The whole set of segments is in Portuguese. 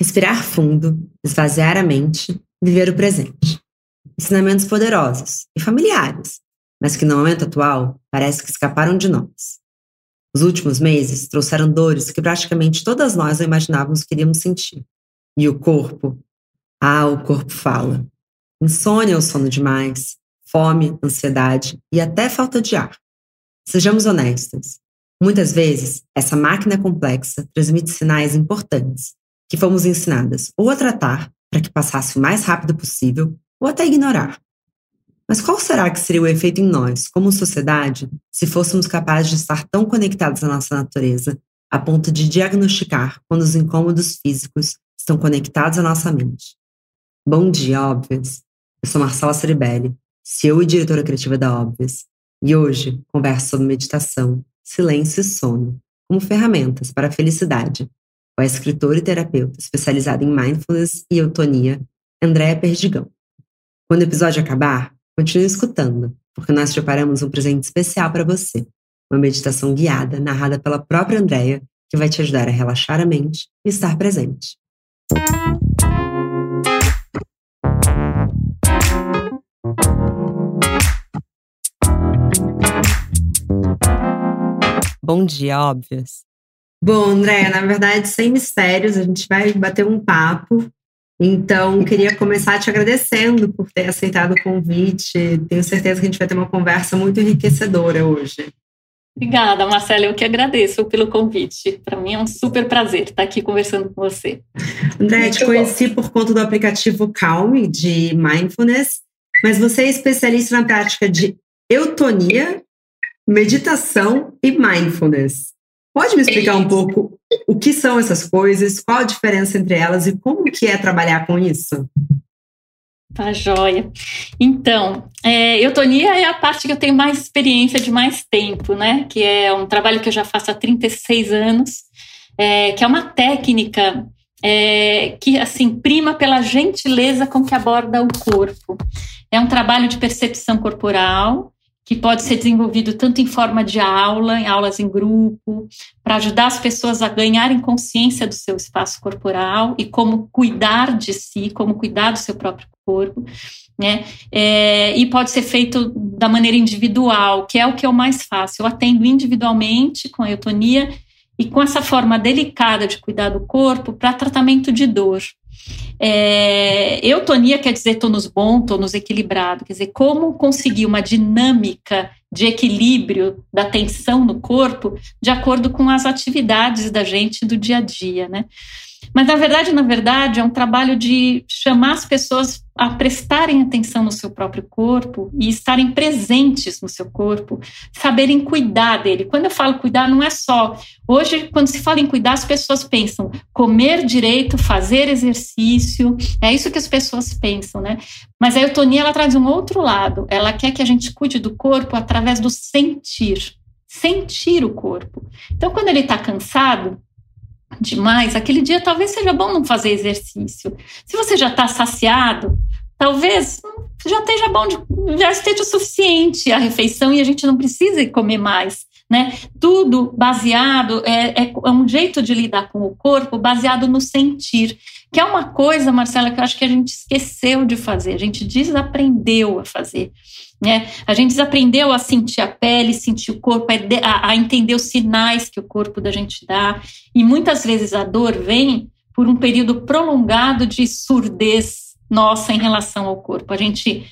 Respirar fundo, esvaziar a mente, viver o presente. Ensinamentos poderosos e familiares, mas que no momento atual parece que escaparam de nós. Os últimos meses trouxeram dores que praticamente todas nós não imaginávamos que iríamos sentir. E o corpo? Ah, o corpo fala. Insônia ou sono demais, fome, ansiedade e até falta de ar. Sejamos honestos. Muitas vezes, essa máquina complexa transmite sinais importantes que fomos ensinadas ou a tratar para que passasse o mais rápido possível ou até ignorar. Mas qual será que seria o efeito em nós, como sociedade, se fôssemos capazes de estar tão conectados à nossa natureza a ponto de diagnosticar quando os incômodos físicos estão conectados à nossa mente? Bom dia, óbvias! Eu sou Marcela Ceribelli, CEO e diretora criativa da Óbvias, e hoje converso sobre meditação, silêncio e sono como ferramentas para a felicidade com a escritora e terapeuta especializada em mindfulness e eutonia, Andréa Perdigão. Quando o episódio acabar, continue escutando, porque nós preparamos um presente especial para você, uma meditação guiada narrada pela própria Andréa, que vai te ajudar a relaxar a mente e estar presente. Bom dia, óbvias. Bom, André, na verdade, sem mistérios, a gente vai bater um papo. Então, queria começar te agradecendo por ter aceitado o convite. Tenho certeza que a gente vai ter uma conversa muito enriquecedora hoje. Obrigada, Marcela. Eu que agradeço pelo convite. Para mim é um super prazer estar aqui conversando com você. André, te conheci bom. por conta do aplicativo Calm de Mindfulness, mas você é especialista na prática de eutonia meditação e mindfulness. Pode me explicar um pouco o que são essas coisas, qual a diferença entre elas e como que é trabalhar com isso? Tá joia. Então, é, eutonia é a parte que eu tenho mais experiência de mais tempo, né? Que é um trabalho que eu já faço há 36 anos, é, que é uma técnica é, que, assim, prima pela gentileza com que aborda o corpo. É um trabalho de percepção corporal, que pode ser desenvolvido tanto em forma de aula, em aulas em grupo, para ajudar as pessoas a ganharem consciência do seu espaço corporal e como cuidar de si, como cuidar do seu próprio corpo, né? É, e pode ser feito da maneira individual, que é o que eu mais faço. Eu atendo individualmente com a eutonia e com essa forma delicada de cuidar do corpo para tratamento de dor. É, eutonia quer dizer tônus bom, tônus equilibrado, quer dizer, como conseguir uma dinâmica de equilíbrio da tensão no corpo de acordo com as atividades da gente do dia a dia, né? Mas na verdade, na verdade, é um trabalho de chamar as pessoas a prestarem atenção no seu próprio corpo e estarem presentes no seu corpo, saberem cuidar dele. Quando eu falo cuidar, não é só. Hoje, quando se fala em cuidar, as pessoas pensam comer direito, fazer exercício. É isso que as pessoas pensam, né? Mas a eutonia ela traz um outro lado. Ela quer que a gente cuide do corpo através do sentir. Sentir o corpo. Então, quando ele está cansado, demais, aquele dia talvez seja bom não fazer exercício. Se você já está saciado, talvez já esteja bom, já esteja o suficiente a refeição e a gente não precisa comer mais. Né? Tudo baseado, é, é, é um jeito de lidar com o corpo baseado no sentir, que é uma coisa, Marcela, que eu acho que a gente esqueceu de fazer, a gente desaprendeu a fazer. Né? A gente desaprendeu a sentir a pele, sentir o corpo, a, a entender os sinais que o corpo da gente dá. E muitas vezes a dor vem por um período prolongado de surdez nossa em relação ao corpo. A gente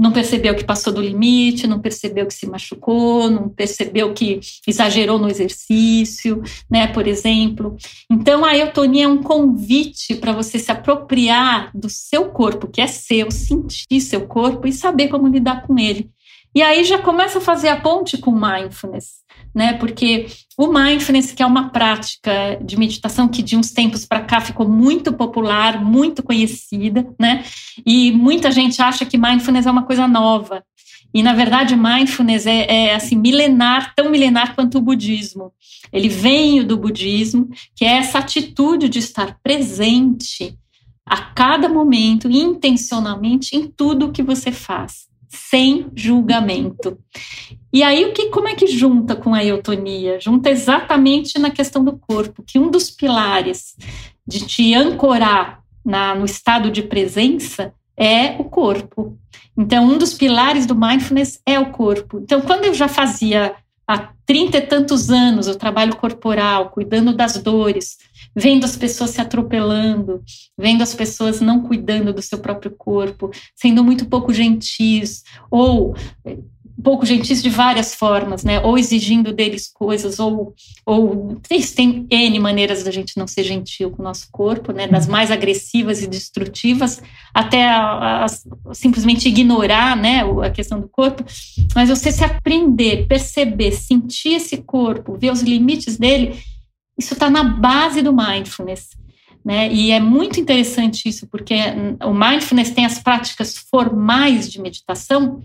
não percebeu que passou do limite, não percebeu que se machucou, não percebeu que exagerou no exercício, né, por exemplo. Então a eutonia é um convite para você se apropriar do seu corpo, que é seu, sentir seu corpo e saber como lidar com ele. E aí já começa a fazer a ponte com mindfulness né? Porque o mindfulness, que é uma prática de meditação que de uns tempos para cá ficou muito popular, muito conhecida, né? E muita gente acha que mindfulness é uma coisa nova. E na verdade, mindfulness é, é assim milenar, tão milenar quanto o budismo. Ele vem do budismo, que é essa atitude de estar presente a cada momento, intencionalmente, em tudo que você faz sem julgamento. E aí, o que, como é que junta com a eutonia? Junta exatamente na questão do corpo, que um dos pilares de te ancorar na, no estado de presença é o corpo. Então, um dos pilares do mindfulness é o corpo. Então, quando eu já fazia há trinta e tantos anos o trabalho corporal, cuidando das dores, vendo as pessoas se atropelando, vendo as pessoas não cuidando do seu próprio corpo, sendo muito pouco gentis, ou pouco gentis de várias formas, né? Ou exigindo deles coisas, ou, ou tem N maneiras da gente não ser gentil com o nosso corpo, né? Das mais agressivas e destrutivas, até a, a, simplesmente ignorar, né? A questão do corpo. Mas você se aprender, perceber, sentir esse corpo, ver os limites dele, isso está na base do mindfulness. Né? E é muito interessante isso, porque o mindfulness tem as práticas formais de meditação,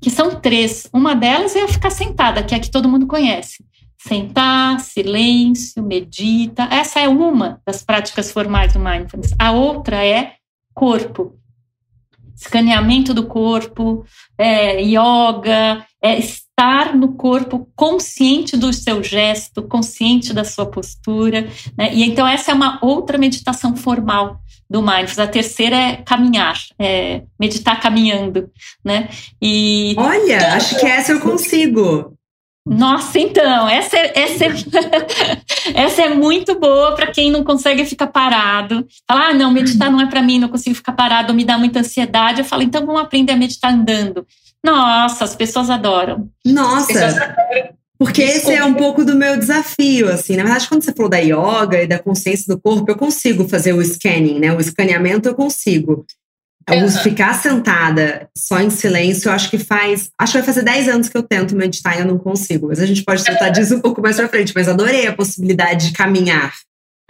que são três. Uma delas é ficar sentada, que é a que todo mundo conhece. Sentar, silêncio, medita. Essa é uma das práticas formais do mindfulness. A outra é corpo. Escaneamento do corpo, é, yoga, é estar no corpo consciente do seu gesto, consciente da sua postura. Né? E então, essa é uma outra meditação formal do mindfulness. A terceira é caminhar, é meditar caminhando, né? E olha, acho que essa eu consigo. Nossa, então, essa é, essa é, essa é muito boa para quem não consegue ficar parado. Falar, ah, não, meditar não é para mim, não consigo ficar parado, me dá muita ansiedade. Eu falo, então vamos aprender a meditar andando. Nossa, as pessoas adoram. Nossa, pessoas adoram. Porque esse é um pouco do meu desafio, assim. Na verdade, quando você falou da yoga e da consciência do corpo, eu consigo fazer o scanning, né? O escaneamento eu consigo. Uhum. Ficar sentada só em silêncio, eu acho que faz. Acho que vai fazer 10 anos que eu tento meditar e eu não consigo. Mas a gente pode tratar disso um pouco mais pra frente. Mas adorei a possibilidade de caminhar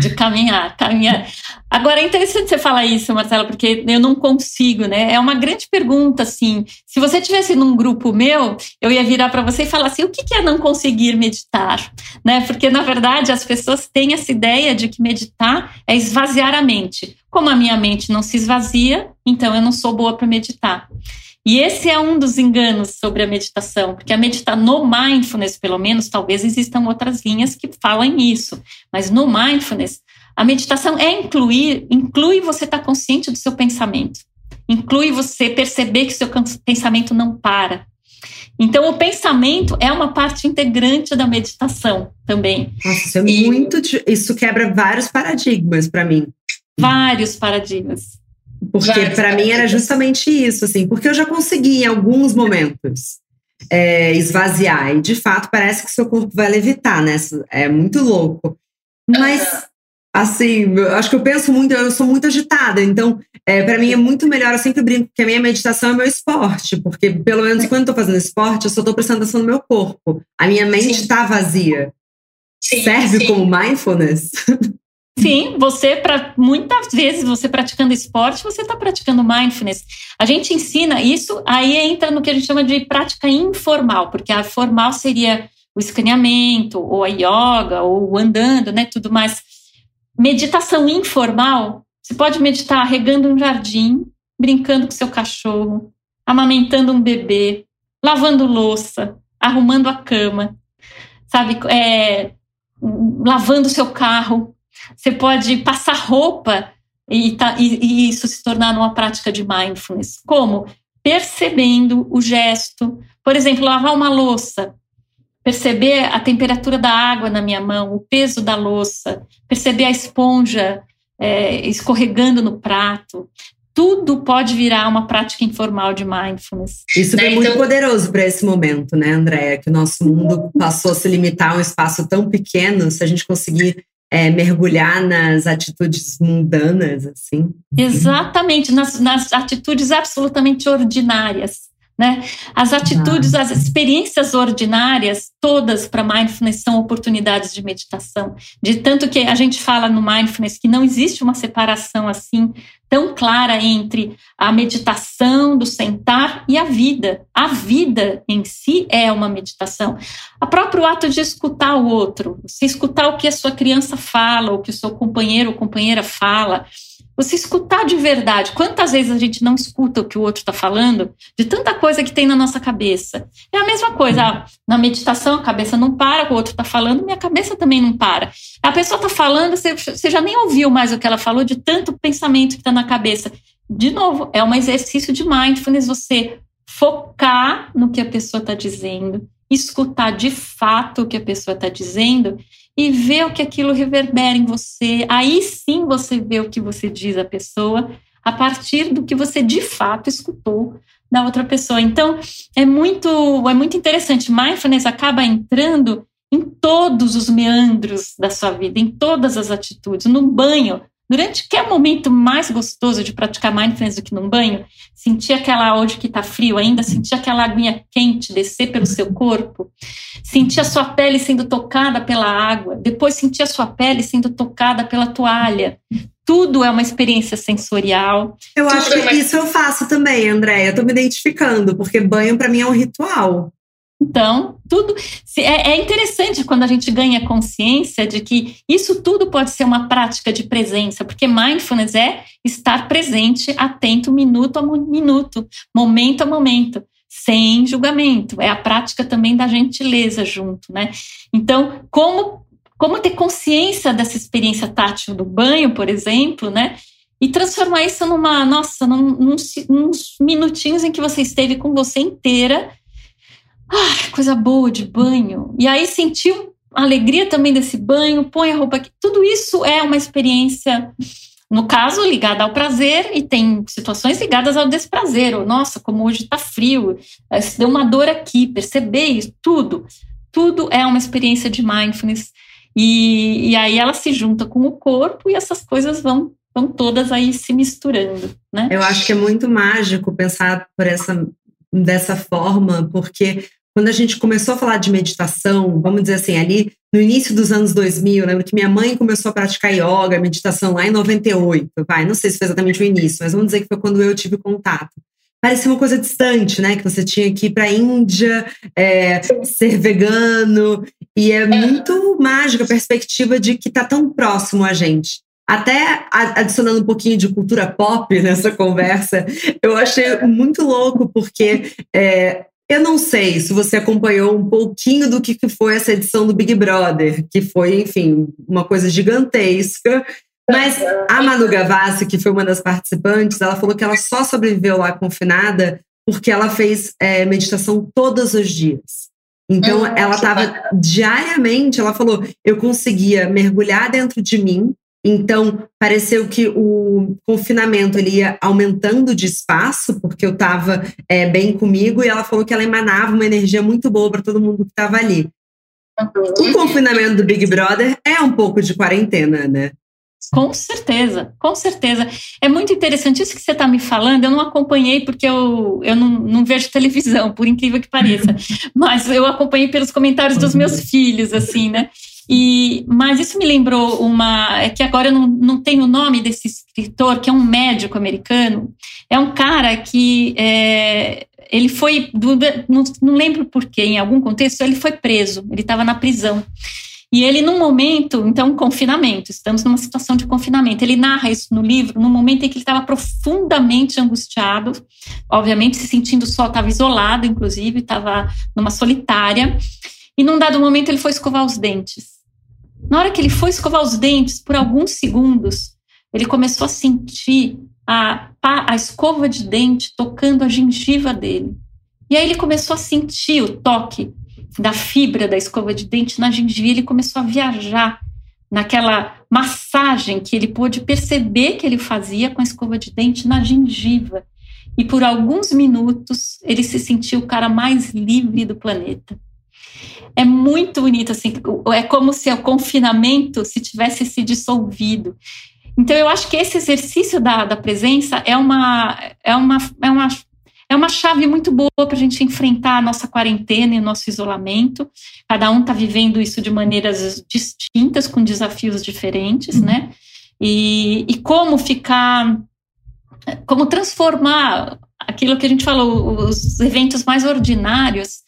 de caminhar, caminhar. Agora é interessante você falar isso, Marcela, porque eu não consigo, né? É uma grande pergunta, assim. Se você tivesse num grupo meu, eu ia virar para você e falar assim: o que é não conseguir meditar, né? Porque na verdade as pessoas têm essa ideia de que meditar é esvaziar a mente. Como a minha mente não se esvazia, então eu não sou boa para meditar. E esse é um dos enganos sobre a meditação, porque a meditar no mindfulness, pelo menos, talvez existam outras linhas que falam isso, mas no mindfulness, a meditação é incluir, inclui você estar consciente do seu pensamento, inclui você perceber que seu pensamento não para. Então, o pensamento é uma parte integrante da meditação também. Nossa, isso é e... muito. Isso quebra vários paradigmas para mim. Vários paradigmas. Porque para mim era justamente isso, assim, porque eu já consegui em alguns momentos é, esvaziar, e de fato parece que seu corpo vai levitar, né? É muito louco. Mas, assim, eu acho que eu penso muito, eu sou muito agitada, então é, para mim é muito melhor, eu sempre brinco que a minha meditação é meu esporte, porque pelo menos quando eu tô fazendo esporte, eu só tô prestando atenção no meu corpo. A minha mente está vazia. Sim, Serve sim. como mindfulness? Sim, você para muitas vezes você praticando esporte, você está praticando mindfulness. A gente ensina isso, aí entra no que a gente chama de prática informal, porque a formal seria o escaneamento, ou a yoga, ou andando, né, tudo mais. Meditação informal, você pode meditar regando um jardim, brincando com seu cachorro, amamentando um bebê, lavando louça, arrumando a cama, sabe, é, lavando seu carro, você pode passar roupa e, tá, e, e isso se tornar uma prática de mindfulness. Como? Percebendo o gesto. Por exemplo, lavar uma louça. Perceber a temperatura da água na minha mão, o peso da louça, perceber a esponja é, escorregando no prato, tudo pode virar uma prática informal de mindfulness. Isso né? foi muito então... poderoso para esse momento, né, Andréia? Que o nosso mundo passou a se limitar a um espaço tão pequeno, se a gente conseguir é, mergulhar nas atitudes mundanas, assim. Exatamente, nas, nas atitudes absolutamente ordinárias. Né? As atitudes, as experiências ordinárias, todas para mindfulness são oportunidades de meditação. De tanto que a gente fala no mindfulness que não existe uma separação assim tão clara entre a meditação do sentar e a vida. A vida em si é uma meditação. O próprio ato de escutar o outro, se escutar o que a sua criança fala, o que o seu companheiro ou companheira fala, Você escutar de verdade. Quantas vezes a gente não escuta o que o outro está falando, de tanta coisa que tem na nossa cabeça? É a mesma coisa. Ah, na meditação, a cabeça não para, o outro está falando, minha cabeça também não para. A pessoa está falando, você, você já nem ouviu mais o que ela falou, de tanto pensamento que está na cabeça. De novo, é um exercício de mindfulness você focar no que a pessoa está dizendo, escutar de fato o que a pessoa está dizendo e ver o que aquilo reverbera em você. Aí sim você vê o que você diz à pessoa a partir do que você de fato escutou da outra pessoa. Então, é muito é muito interessante. Mindfulness acaba entrando em todos os meandros da sua vida, em todas as atitudes. No banho, Durante que é o momento mais gostoso de praticar mindfulness do que num banho? Sentir aquela hoje que está frio ainda, sentir aquela aguinha quente descer pelo seu corpo, sentir a sua pele sendo tocada pela água, depois sentir a sua pele sendo tocada pela toalha. Tudo é uma experiência sensorial. Eu acho que isso eu faço também, Andréia. Eu tô me identificando, porque banho para mim é um ritual. Então, tudo é, é, interessante quando a gente ganha consciência de que isso tudo pode ser uma prática de presença, porque mindfulness é estar presente, atento, minuto a minuto, momento a momento, sem julgamento. É a prática também da gentileza junto, né? Então, como como ter consciência dessa experiência tátil do banho, por exemplo, né? E transformar isso numa, nossa, num, num, uns minutinhos em que você esteve com você inteira coisa boa de banho. E aí sentiu a alegria também desse banho, põe a roupa aqui. Tudo isso é uma experiência, no caso, ligada ao prazer, e tem situações ligadas ao desprazer. Ou, nossa, como hoje está frio, eh, se deu uma dor aqui, perceber isso, tudo. Tudo é uma experiência de mindfulness. E, e aí ela se junta com o corpo e essas coisas vão vão todas aí se misturando, né? Eu acho que é muito mágico pensar por essa dessa forma, porque quando a gente começou a falar de meditação, vamos dizer assim, ali no início dos anos 2000, lembro que minha mãe começou a praticar yoga, meditação lá em 98, vai, não sei se foi exatamente o início, mas vamos dizer que foi quando eu tive contato. Parecia uma coisa distante, né? Que você tinha que ir para a Índia, é, ser vegano, e é muito mágica a perspectiva de que está tão próximo a gente. Até adicionando um pouquinho de cultura pop nessa conversa, eu achei muito louco, porque é, eu não sei se você acompanhou um pouquinho do que foi essa edição do Big Brother, que foi, enfim, uma coisa gigantesca. Mas a Manu Gavassi, que foi uma das participantes, ela falou que ela só sobreviveu lá confinada porque ela fez é, meditação todos os dias. Então, ela estava diariamente, ela falou, eu conseguia mergulhar dentro de mim, então, pareceu que o confinamento ele ia aumentando de espaço, porque eu estava é, bem comigo, e ela falou que ela emanava uma energia muito boa para todo mundo que estava ali. O confinamento do Big Brother é um pouco de quarentena, né? Com certeza, com certeza. É muito interessante isso que você está me falando. Eu não acompanhei porque eu, eu não, não vejo televisão, por incrível que pareça. Mas eu acompanhei pelos comentários dos meus filhos, assim, né? E, mas isso me lembrou uma. É que agora eu não, não tenho o nome desse escritor, que é um médico americano. É um cara que. É, ele foi. Não, não lembro porquê, em algum contexto, ele foi preso, ele estava na prisão. E ele, num momento, então, confinamento, estamos numa situação de confinamento. Ele narra isso no livro, num momento em que ele estava profundamente angustiado, obviamente se sentindo só, estava isolado, inclusive, estava numa solitária. E num dado momento ele foi escovar os dentes. Na hora que ele foi escovar os dentes, por alguns segundos, ele começou a sentir a, a escova de dente tocando a gengiva dele. E aí ele começou a sentir o toque da fibra da escova de dente na gengiva. Ele começou a viajar naquela massagem que ele pôde perceber que ele fazia com a escova de dente na gengiva. E por alguns minutos ele se sentiu o cara mais livre do planeta é muito bonito, assim, é como se o confinamento se tivesse se dissolvido. Então, eu acho que esse exercício da, da presença é uma, é, uma, é, uma, é uma chave muito boa para a gente enfrentar a nossa quarentena e o nosso isolamento. Cada um está vivendo isso de maneiras distintas, com desafios diferentes, uhum. né? E, e como ficar, como transformar aquilo que a gente falou, os eventos mais ordinários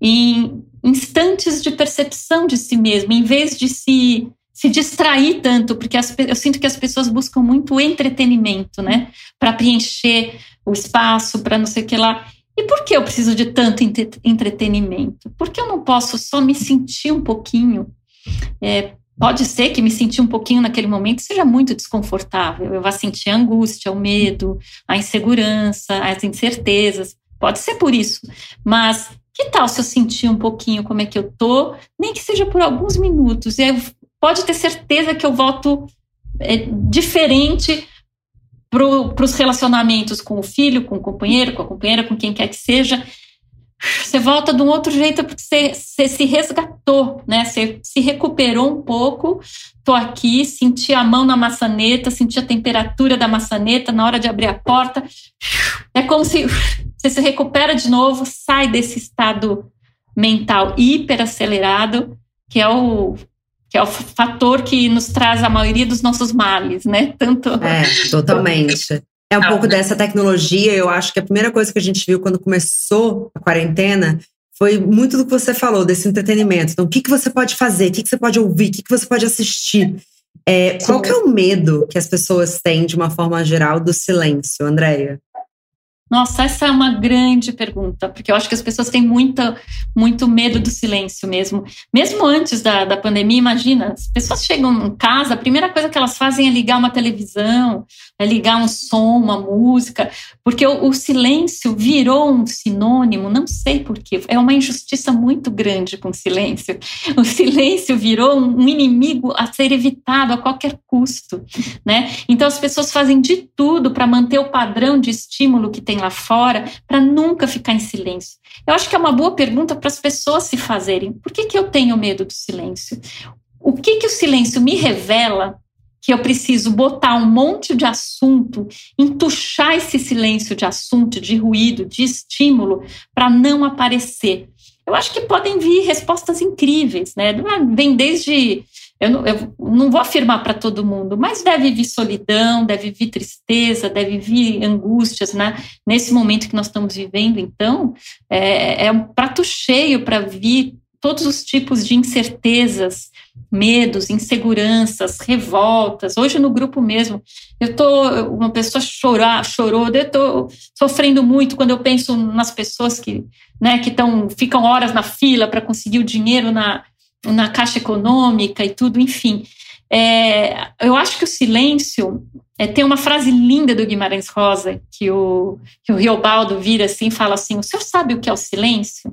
em instantes de percepção de si mesmo, em vez de se, se distrair tanto, porque as, eu sinto que as pessoas buscam muito entretenimento, né? Para preencher o espaço, para não sei o que lá. E por que eu preciso de tanto entretenimento? Porque eu não posso só me sentir um pouquinho. É, pode ser que me sentir um pouquinho naquele momento seja muito desconfortável. Eu vá sentir a angústia, o medo, a insegurança, as incertezas. Pode ser por isso. Mas que tal se eu sentir um pouquinho como é que eu tô, nem que seja por alguns minutos? E pode ter certeza que eu volto é, diferente para os relacionamentos com o filho, com o companheiro, com a companheira, com quem quer que seja. Você volta de um outro jeito porque você, você se resgatou, né? Você se recuperou um pouco. Tô aqui, senti a mão na maçaneta, senti a temperatura da maçaneta na hora de abrir a porta. É como se você se recupera de novo, sai desse estado mental hiperacelerado, que é o que é o fator que nos traz a maioria dos nossos males, né? Tanto. É, totalmente. É um pouco dessa tecnologia. Eu acho que a primeira coisa que a gente viu quando começou a quarentena foi muito do que você falou, desse entretenimento. Então, o que, que você pode fazer? O que, que você pode ouvir? O que, que você pode assistir? É, qual que é o medo que as pessoas têm, de uma forma geral, do silêncio, Andréia? Nossa, essa é uma grande pergunta, porque eu acho que as pessoas têm muita, muito medo do silêncio mesmo. Mesmo antes da, da pandemia, imagina, as pessoas chegam em casa, a primeira coisa que elas fazem é ligar uma televisão, é ligar um som, uma música, porque o, o silêncio virou um sinônimo, não sei porquê, é uma injustiça muito grande com o silêncio. O silêncio virou um inimigo a ser evitado a qualquer custo, né? Então as pessoas fazem de tudo para manter o padrão de estímulo que tem lá fora para nunca ficar em silêncio? Eu acho que é uma boa pergunta para as pessoas se fazerem. Por que, que eu tenho medo do silêncio? O que, que o silêncio me revela que eu preciso botar um monte de assunto, entuchar esse silêncio de assunto, de ruído, de estímulo, para não aparecer. Eu acho que podem vir respostas incríveis, né? Vem desde eu não, eu não vou afirmar para todo mundo, mas deve vir solidão, deve vir tristeza, deve vir angústias, né? Nesse momento que nós estamos vivendo, então, é, é um prato cheio para vir todos os tipos de incertezas, medos, inseguranças, revoltas. Hoje no grupo mesmo, eu tô uma pessoa chorar, chorou, eu tô sofrendo muito quando eu penso nas pessoas que, né, que estão ficam horas na fila para conseguir o dinheiro na na Caixa Econômica e tudo, enfim. É, eu acho que o silêncio é, tem uma frase linda do Guimarães Rosa que o, que o Riobaldo vira assim e fala assim: o senhor sabe o que é o silêncio?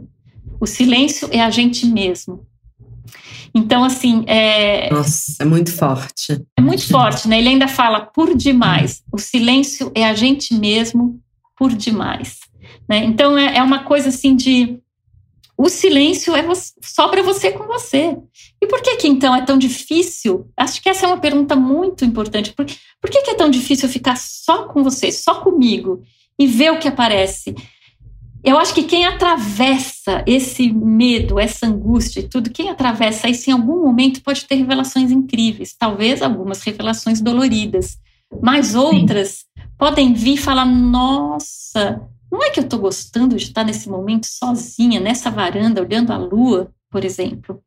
O silêncio é a gente mesmo. Então, assim. É, Nossa, é muito forte. É muito forte, né? Ele ainda fala por demais. O silêncio é a gente mesmo por demais. Né? Então, é, é uma coisa assim de o silêncio é só para você com você. E por que que então é tão difícil? Acho que essa é uma pergunta muito importante. Por, por que, que é tão difícil ficar só com você, só comigo e ver o que aparece? Eu acho que quem atravessa esse medo, essa angústia e tudo, quem atravessa isso em algum momento pode ter revelações incríveis, talvez algumas revelações doloridas, mas outras Sim. podem vir e falar: nossa, não é que eu estou gostando de estar nesse momento sozinha, nessa varanda, olhando a lua, por exemplo.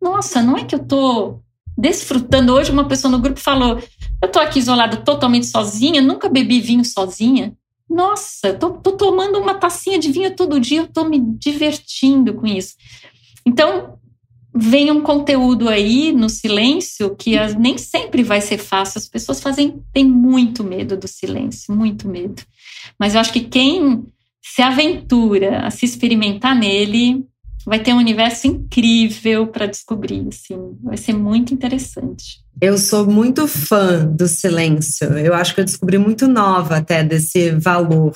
Nossa, não é que eu estou desfrutando. Hoje, uma pessoa no grupo falou: Eu estou aqui isolada totalmente sozinha, nunca bebi vinho sozinha. Nossa, estou tomando uma tacinha de vinho todo dia, eu estou me divertindo com isso. Então, vem um conteúdo aí no silêncio que nem sempre vai ser fácil. As pessoas fazem têm muito medo do silêncio, muito medo. Mas eu acho que quem se aventura a se experimentar nele vai ter um universo incrível para descobrir, assim, vai ser muito interessante. Eu sou muito fã do silêncio. Eu acho que eu descobri muito nova até desse valor.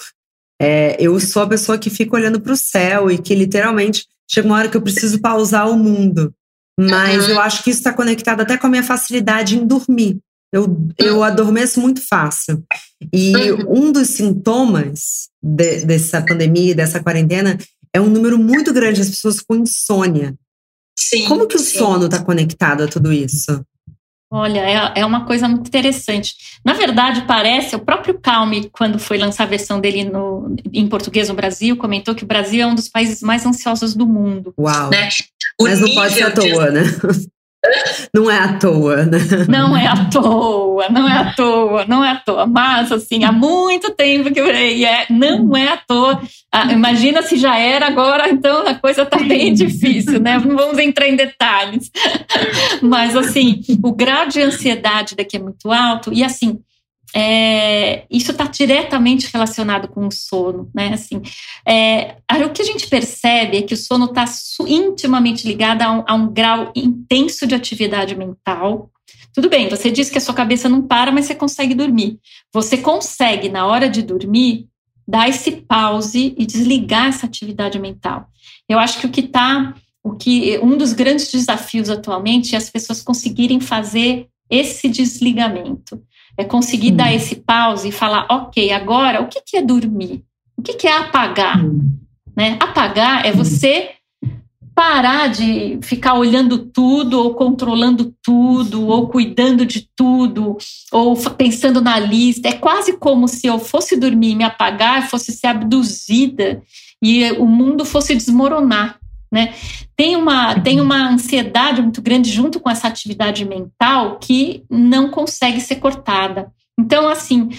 É, eu sou a pessoa que fica olhando para o céu e que literalmente chega uma hora que eu preciso pausar o mundo. Mas uhum. eu acho que isso está conectado até com a minha facilidade em dormir. Eu, eu adormeço muito fácil. E uhum. um dos sintomas de, dessa pandemia, dessa quarentena, é um número muito grande de pessoas com insônia. Sim, Como que o sim. sono está conectado a tudo isso? Olha, é, é uma coisa muito interessante. Na verdade, parece, o próprio Calme, quando foi lançar a versão dele no, em português no Brasil, comentou que o Brasil é um dos países mais ansiosos do mundo. Uau! Né? Mas não pode ser à toa, né? Não é à toa, né? Não é à toa, não é à toa, não é à toa. Mas, assim, há muito tempo que eu falei, é, não é à toa. Ah, imagina se já era agora, então a coisa tá bem difícil, né? Não vamos entrar em detalhes. Mas, assim, o grau de ansiedade daqui é muito alto. E, assim, é, isso está diretamente relacionado com o sono, né? Assim, é, o que a gente percebe é que o sono está intimamente ligado a um, a um, grau intenso de atividade mental. Tudo bem, você diz que a sua cabeça não para, mas você consegue dormir. Você consegue, na hora de dormir, dar esse pause e desligar essa atividade mental. Eu acho que o que está, o que um dos grandes desafios atualmente é as pessoas conseguirem fazer esse desligamento. É conseguir hum. dar esse pause e falar, ok, agora o que, que é dormir? O que, que é apagar? Hum. Né? Apagar é hum. você parar de ficar olhando tudo, ou controlando tudo, ou cuidando de tudo, ou pensando na lista. É quase como se eu fosse dormir e me apagar, fosse ser abduzida e o mundo fosse desmoronar. Né? Tem, uma, tem uma ansiedade muito grande junto com essa atividade mental que não consegue ser cortada. Então, assim,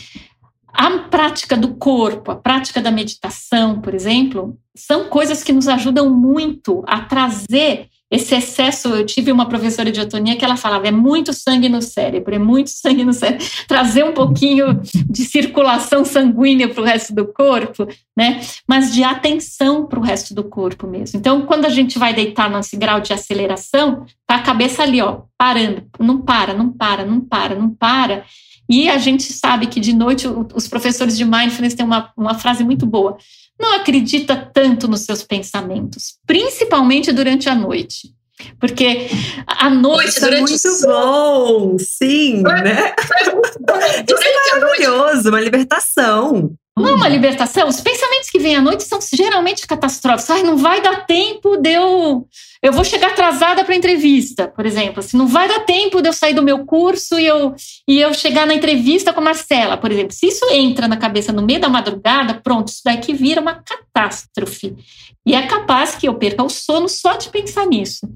a prática do corpo, a prática da meditação, por exemplo, são coisas que nos ajudam muito a trazer esse excesso, eu tive uma professora de atonia que ela falava, é muito sangue no cérebro, é muito sangue no cérebro, trazer um pouquinho de circulação sanguínea para o resto do corpo, né? Mas de atenção para o resto do corpo mesmo. Então, quando a gente vai deitar nesse grau de aceleração, tá a cabeça ali, ó, parando, não para, não para, não para, não para. E a gente sabe que de noite os professores de mindfulness têm uma, uma frase muito boa não acredita tanto nos seus pensamentos, principalmente durante a noite. Porque a noite. Isso é muito bom, sim, né? Isso é maravilhoso, uma libertação. Não é uma libertação. Os pensamentos que vêm à noite são geralmente catastróficos. Ai, não vai dar tempo de eu. Eu vou chegar atrasada para a entrevista, por exemplo. Se não vai dar tempo de eu sair do meu curso e eu, e eu chegar na entrevista com a Marcela, por exemplo. Se isso entra na cabeça no meio da madrugada, pronto, isso daqui vira uma catástrofe. E é capaz que eu perca o sono só de pensar nisso.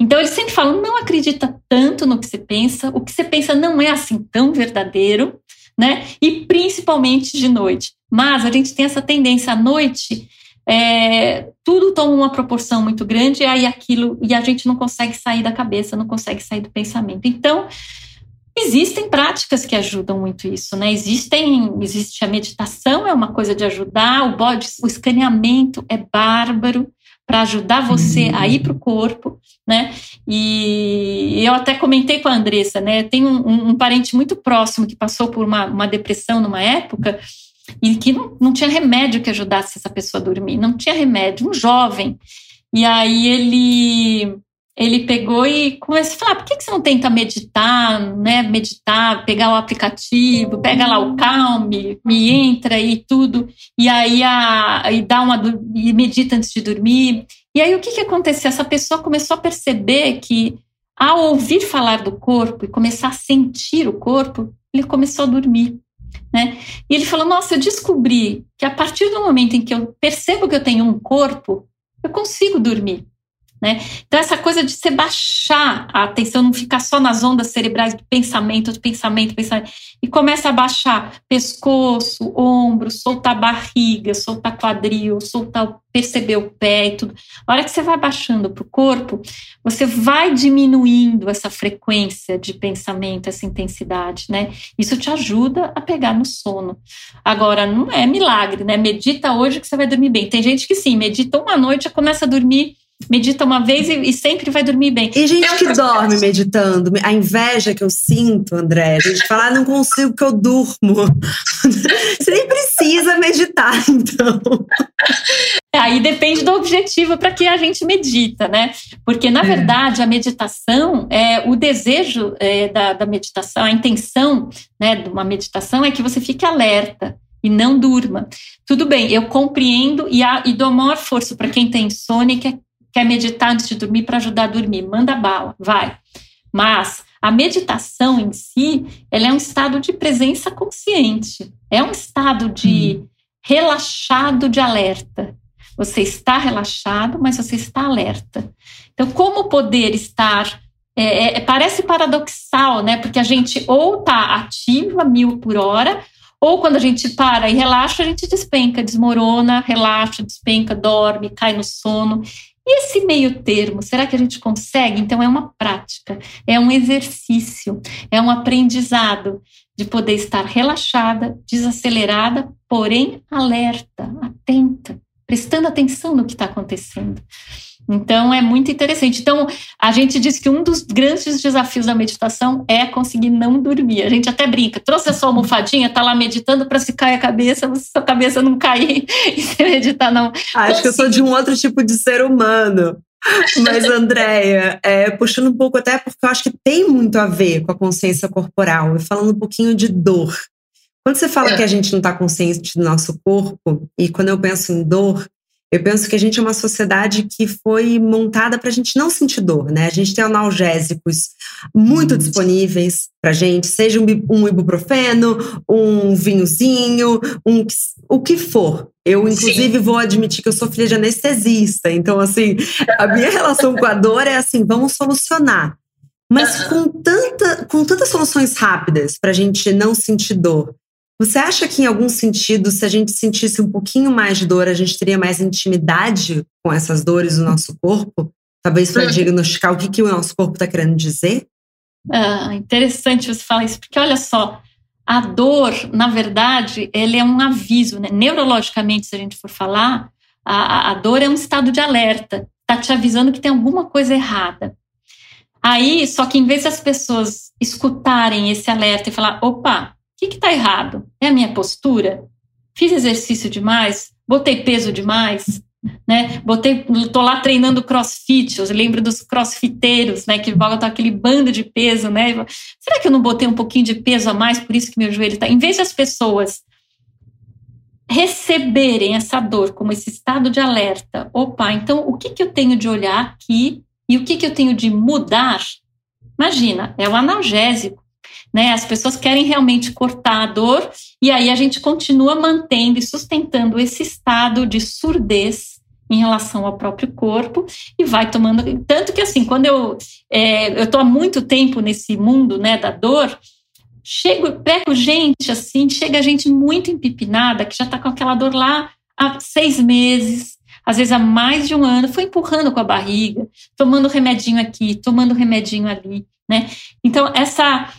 Então eles sempre falam: não acredita tanto no que você pensa, o que você pensa não é assim tão verdadeiro né? E principalmente de noite. Mas a gente tem essa tendência à noite, é, tudo toma uma proporção muito grande e aí aquilo e a gente não consegue sair da cabeça, não consegue sair do pensamento. Então Existem práticas que ajudam muito isso, né? Existem, existe a meditação, é uma coisa de ajudar, o body, o escaneamento é bárbaro, para ajudar você a ir para o corpo, né? E eu até comentei com a Andressa, né? Tem um, um, parente muito próximo que passou por uma, uma depressão numa época e que não, não tinha remédio que ajudasse essa pessoa a dormir, não tinha remédio, um jovem. E aí ele ele pegou e começou a falar: por que, que você não tenta meditar, né? Meditar, pegar o aplicativo, pega lá o Calme, me entra e tudo, e aí a, e dá uma e medita antes de dormir. E aí o que, que aconteceu? Essa pessoa começou a perceber que ao ouvir falar do corpo e começar a sentir o corpo, ele começou a dormir. Né? E ele falou: Nossa, eu descobri que a partir do momento em que eu percebo que eu tenho um corpo, eu consigo dormir. Né? Então, essa coisa de você baixar a atenção, não ficar só nas ondas cerebrais do pensamento, do pensamento, pensamento, e começa a baixar pescoço, ombro, soltar barriga, soltar quadril, soltar, perceber o pé e tudo. A hora que você vai baixando para o corpo, você vai diminuindo essa frequência de pensamento, essa intensidade, né? Isso te ajuda a pegar no sono. Agora, não é milagre, né? Medita hoje que você vai dormir bem. Tem gente que sim, medita uma noite e começa a dormir medita uma vez e, e, sempre vai dormir bem. E gente que dorme meditando, a inveja que eu sinto, André, a gente fala, ah, não consigo que eu durmo. Você nem precisa meditar, então. Aí depende do objetivo para que a gente medita, né? Porque, na é. verdade, a meditação, é, o desejo é, da, da meditação, a intenção né, de uma meditação é que você fique alerta e não durma. Tudo bem, eu compreendo e, a, e dou maior força para quem tem insônia e quer quer meditar antes de dormir para ajudar a dormir, manda bala, vai. Mas a meditação em si, ela é um estado de presença consciente, é um estado de hum. relaxado de alerta. Você está relaxado, mas você está alerta. Então, como poder estar é, é, parece paradoxal, né? Porque a gente ou tá ativa mil por hora, ou quando a gente para e relaxa, a gente despenca, desmorona, relaxa, despenca, dorme, cai no sono. E esse meio termo, será que a gente consegue? Então, é uma prática, é um exercício, é um aprendizado de poder estar relaxada, desacelerada, porém alerta, atenta, prestando atenção no que está acontecendo. Então é muito interessante. Então a gente diz que um dos grandes desafios da meditação é conseguir não dormir. A gente até brinca, trouxe a sua almofadinha, tá lá meditando para se cair a cabeça, se sua cabeça não cair e você meditar não. Acho que eu sou de um outro tipo de ser humano. Mas, Andréia, é, puxando um pouco até porque eu acho que tem muito a ver com a consciência corporal, e falando um pouquinho de dor. Quando você fala é. que a gente não está consciente do nosso corpo, e quando eu penso em dor, eu penso que a gente é uma sociedade que foi montada para a gente não sentir dor, né? A gente tem analgésicos muito disponíveis para gente, seja um, um ibuprofeno, um vinhozinho, um, o que for. Eu, inclusive, Sim. vou admitir que eu sou filha de anestesista. Então, assim, a minha relação com a dor é assim: vamos solucionar. Mas com, tanta, com tantas soluções rápidas para a gente não sentir dor, você acha que, em algum sentido, se a gente sentisse um pouquinho mais de dor, a gente teria mais intimidade com essas dores do nosso corpo? Talvez para diagnosticar o que, que o nosso corpo está querendo dizer? Ah, interessante você falar isso, porque olha só, a dor, na verdade, ele é um aviso, né? Neurologicamente, se a gente for falar, a, a dor é um estado de alerta, está te avisando que tem alguma coisa errada. Aí, só que em vez das pessoas escutarem esse alerta e falar, opa, que está errado? É a minha postura? Fiz exercício demais? Botei peso demais? Né? Botei, tô lá treinando crossfit, eu lembro dos crossfiteiros, né, que botam aquele bando de peso, né? Será que eu não botei um pouquinho de peso a mais, por isso que meu joelho tá? Em vez das pessoas receberem essa dor como esse estado de alerta, opa, então o que que eu tenho de olhar aqui e o que que eu tenho de mudar? Imagina, é o analgésico né? As pessoas querem realmente cortar a dor e aí a gente continua mantendo e sustentando esse estado de surdez em relação ao próprio corpo e vai tomando tanto que assim quando eu é, eu estou há muito tempo nesse mundo né da dor chego pego gente assim chega gente muito empipinada que já está com aquela dor lá há seis meses às vezes há mais de um ano, foi empurrando com a barriga, tomando remedinho aqui, tomando remedinho ali, né? Então, essa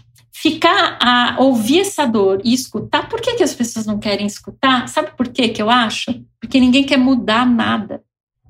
ficar a ouvir essa dor e escutar. Por que, que as pessoas não querem escutar? Sabe por que que eu acho? Porque ninguém quer mudar nada.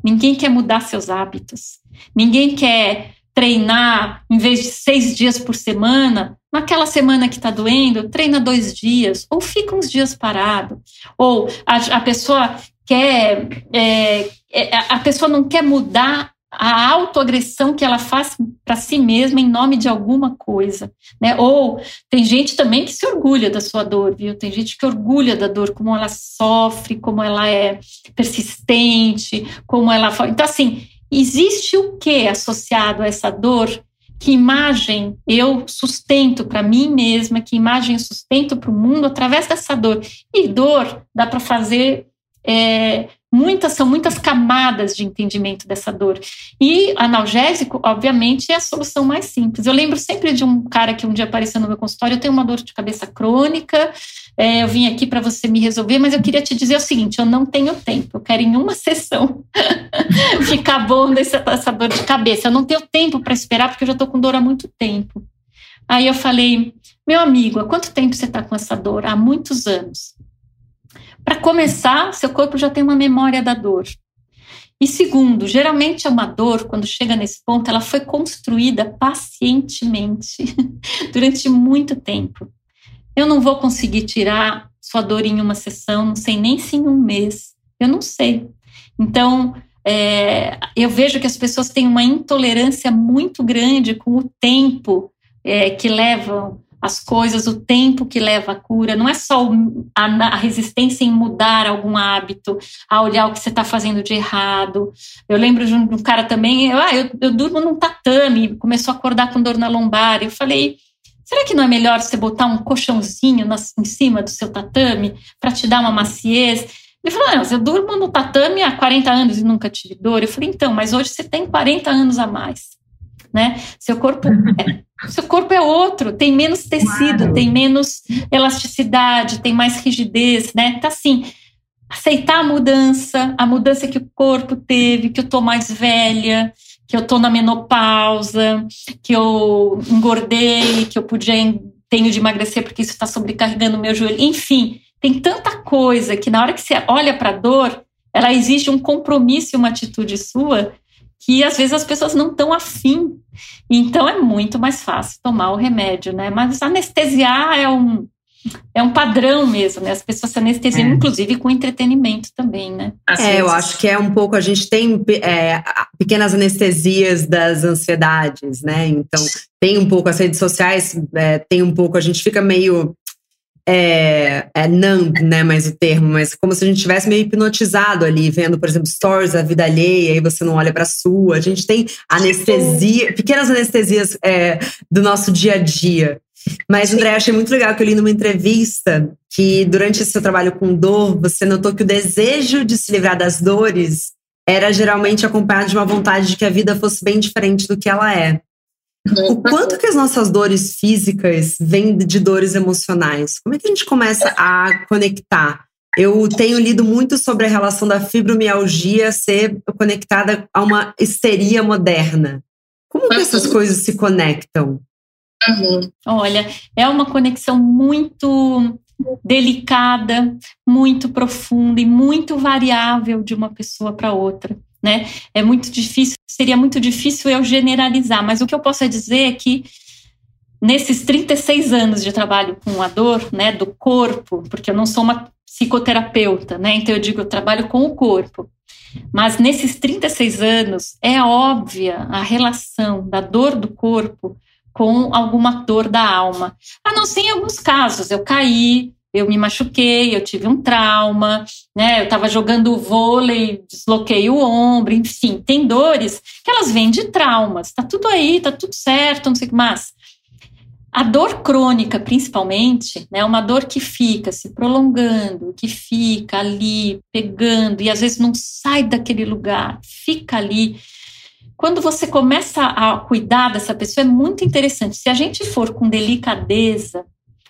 Ninguém quer mudar seus hábitos. Ninguém quer treinar em vez de seis dias por semana. Naquela semana que está doendo, treina dois dias, ou fica uns dias parado. Ou a, a pessoa quer, é, é a pessoa não quer mudar a autoagressão que ela faz para si mesma em nome de alguma coisa, né? Ou tem gente também que se orgulha da sua dor, viu? Tem gente que orgulha da dor, como ela sofre, como ela é persistente, como ela Então assim, existe o que associado a essa dor? Que imagem eu sustento para mim mesma? Que imagem eu sustento para o mundo através dessa dor? E dor dá para fazer é, muitas são muitas camadas de entendimento dessa dor. E analgésico, obviamente, é a solução mais simples. Eu lembro sempre de um cara que um dia apareceu no meu consultório, eu tenho uma dor de cabeça crônica, é, eu vim aqui para você me resolver, mas eu queria te dizer o seguinte, eu não tenho tempo, eu quero em uma sessão ficar bom dessa, dessa dor de cabeça. Eu não tenho tempo para esperar porque eu já estou com dor há muito tempo. Aí eu falei, meu amigo, há quanto tempo você está com essa dor? Há muitos anos. Para começar, seu corpo já tem uma memória da dor. E segundo, geralmente é uma dor, quando chega nesse ponto, ela foi construída pacientemente durante muito tempo. Eu não vou conseguir tirar sua dor em uma sessão, não sei nem se em um mês, eu não sei. Então, é, eu vejo que as pessoas têm uma intolerância muito grande com o tempo é, que levam as coisas, o tempo que leva à cura, não é só a, a resistência em mudar algum hábito, a olhar o que você está fazendo de errado. Eu lembro de um, cara também, eu, ah, eu, eu durmo num tatame, começou a acordar com dor na lombar. Eu falei, será que não é melhor você botar um colchãozinho em cima do seu tatame para te dar uma maciez? Ele falou, não, eu durmo no tatame há 40 anos e nunca tive dor. Eu falei, então, mas hoje você tem 40 anos a mais. Né? Seu corpo é, seu corpo é outro, tem menos tecido, Uau. tem menos elasticidade, tem mais rigidez, né? Tá assim, aceitar a mudança, a mudança que o corpo teve, que eu tô mais velha, que eu tô na menopausa, que eu engordei, que eu podia tenho de emagrecer porque isso está sobrecarregando o meu joelho. Enfim, tem tanta coisa que na hora que você olha para a dor, ela exige um compromisso e uma atitude sua que às vezes as pessoas não estão afim. Então é muito mais fácil tomar o remédio, né? Mas anestesiar é um, é um padrão mesmo, né? As pessoas se anestesiam, é. inclusive com entretenimento também, né? é, eu acho que é um pouco, a gente tem é, pequenas anestesias das ansiedades, né? Então, tem um pouco as redes sociais, é, tem um pouco, a gente fica meio é, é numb, né, mais o termo, mas como se a gente tivesse meio hipnotizado ali, vendo, por exemplo, stories da vida alheia, e você não olha para sua. A gente tem anestesia, pequenas anestesias é, do nosso dia a dia. Mas, André, achei muito legal que eu li numa entrevista que durante esse seu trabalho com dor, você notou que o desejo de se livrar das dores era geralmente acompanhado de uma vontade de que a vida fosse bem diferente do que ela é. O quanto que as nossas dores físicas vêm de dores emocionais? Como é que a gente começa a conectar? Eu tenho lido muito sobre a relação da fibromialgia ser conectada a uma histeria moderna. Como que essas coisas se conectam? Uhum. Olha, é uma conexão muito delicada, muito profunda e muito variável de uma pessoa para outra. Né? É muito difícil, seria muito difícil eu generalizar, mas o que eu posso dizer é que nesses 36 anos de trabalho com a dor, né, do corpo, porque eu não sou uma psicoterapeuta, né? Então eu digo, eu trabalho com o corpo. Mas nesses 36 anos é óbvia a relação da dor do corpo com alguma dor da alma. A não ser em alguns casos, eu caí, eu me machuquei, eu tive um trauma, né? Eu estava jogando vôlei, desloquei o ombro, enfim, tem dores que elas vêm de traumas. Tá tudo aí, tá tudo certo, não sei o que mais. A dor crônica, principalmente, né, é uma dor que fica se prolongando, que fica ali pegando e às vezes não sai daquele lugar, fica ali quando você começa a cuidar dessa pessoa, é muito interessante. Se a gente for com delicadeza,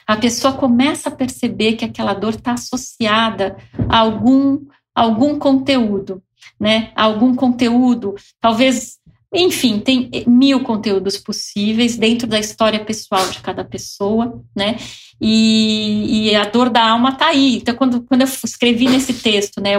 a pessoa começa a perceber que aquela dor está associada a algum, algum conteúdo, né? algum conteúdo, talvez, enfim, tem mil conteúdos possíveis dentro da história pessoal de cada pessoa, né? E, e a dor da alma está aí. Então, quando, quando eu escrevi nesse texto, né,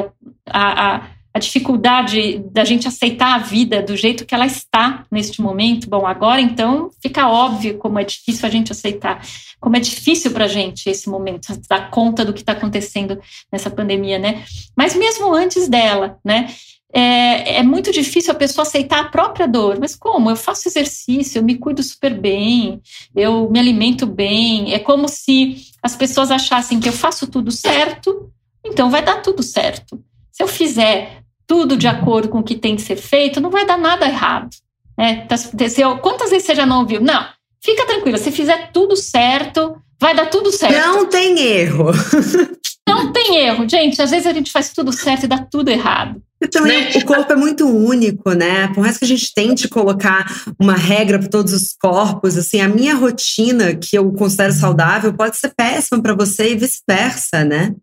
a, a a dificuldade da gente aceitar a vida do jeito que ela está neste momento. Bom, agora então fica óbvio como é difícil a gente aceitar, como é difícil para a gente esse momento, dar conta do que está acontecendo nessa pandemia, né? Mas mesmo antes dela, né? É, é, muito difícil a pessoa aceitar a própria dor. Mas como? Eu faço exercício, eu me cuido super bem, eu me alimento bem. É como se as pessoas achassem que eu faço tudo certo, então vai dar tudo certo. Se eu fizer tudo de acordo com o que tem que ser feito, não vai dar nada errado. Né? Quantas vezes você já não ouviu? Não, fica tranquila, se fizer tudo certo, vai dar tudo certo. Não tem erro. Não tem erro, gente. Às vezes a gente faz tudo certo e dá tudo errado. E também né? o corpo é muito único, né? Por mais que a gente tente colocar uma regra para todos os corpos, assim, a minha rotina que eu considero saudável pode ser péssima para você e vice-versa, né?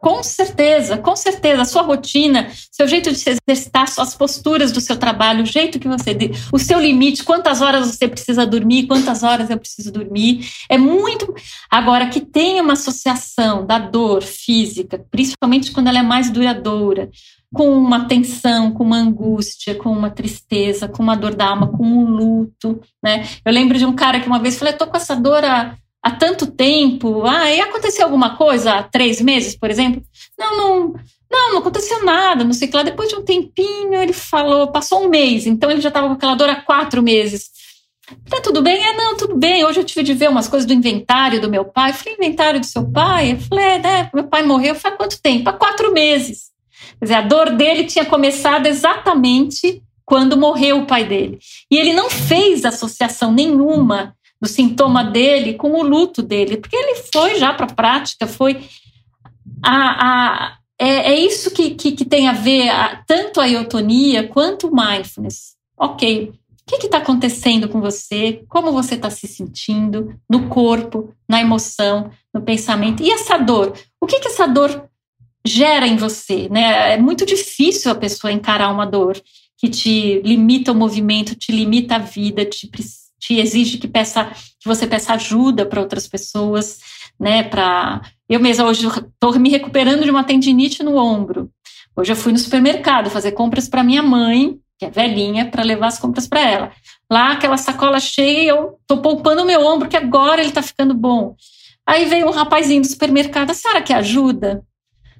Com certeza, com certeza. A sua rotina, seu jeito de se exercitar, suas posturas do seu trabalho, o jeito que você. O seu limite, quantas horas você precisa dormir, quantas horas eu preciso dormir. É muito. Agora, que tem uma associação da dor física, principalmente quando ela é mais duradoura, com uma tensão, com uma angústia, com uma tristeza, com uma dor da alma, com um luto, né? Eu lembro de um cara que uma vez falou: eu tô com essa dor há há tanto tempo. Ah, e aconteceu alguma coisa há três meses, por exemplo? Não, não, não, não aconteceu nada, não sei o que lá. Depois de um tempinho, ele falou, passou um mês, então ele já estava com aquela dor há quatro meses. Tá tudo bem? É, não, tudo bem. Hoje eu tive de ver umas coisas do inventário do meu pai. Eu falei, inventário do seu pai? Eu falei, é, né? Meu pai morreu faz quanto tempo? Há quatro meses. Quer dizer, a dor dele tinha começado exatamente quando morreu o pai dele. E ele não fez associação nenhuma do sintoma dele com o luto dele, porque ele foi já para a prática, foi a, a é, é, isso que, que, que, tem a ver a, tanto a eutonia quanto o mindfulness. Ok, que está acontecendo com você, como você está se sentindo, no corpo, na emoção, no pensamento. E essa dor? O que, que essa dor gera em você? Né? É muito difícil a pessoa encarar uma dor que te limita o movimento, te limita a vida, te, te exige que, peça, que você peça ajuda para outras pessoas, né? Para eu mesma hoje estou me recuperando de uma tendinite no ombro. Hoje eu fui no supermercado fazer compras para minha mãe, que é velhinha, para levar as compras para ela. Lá, aquela sacola cheia, eu tô poupando o meu ombro, que agora ele tá ficando bom. Aí veio um rapazinho do supermercado, a senhora quer ajuda?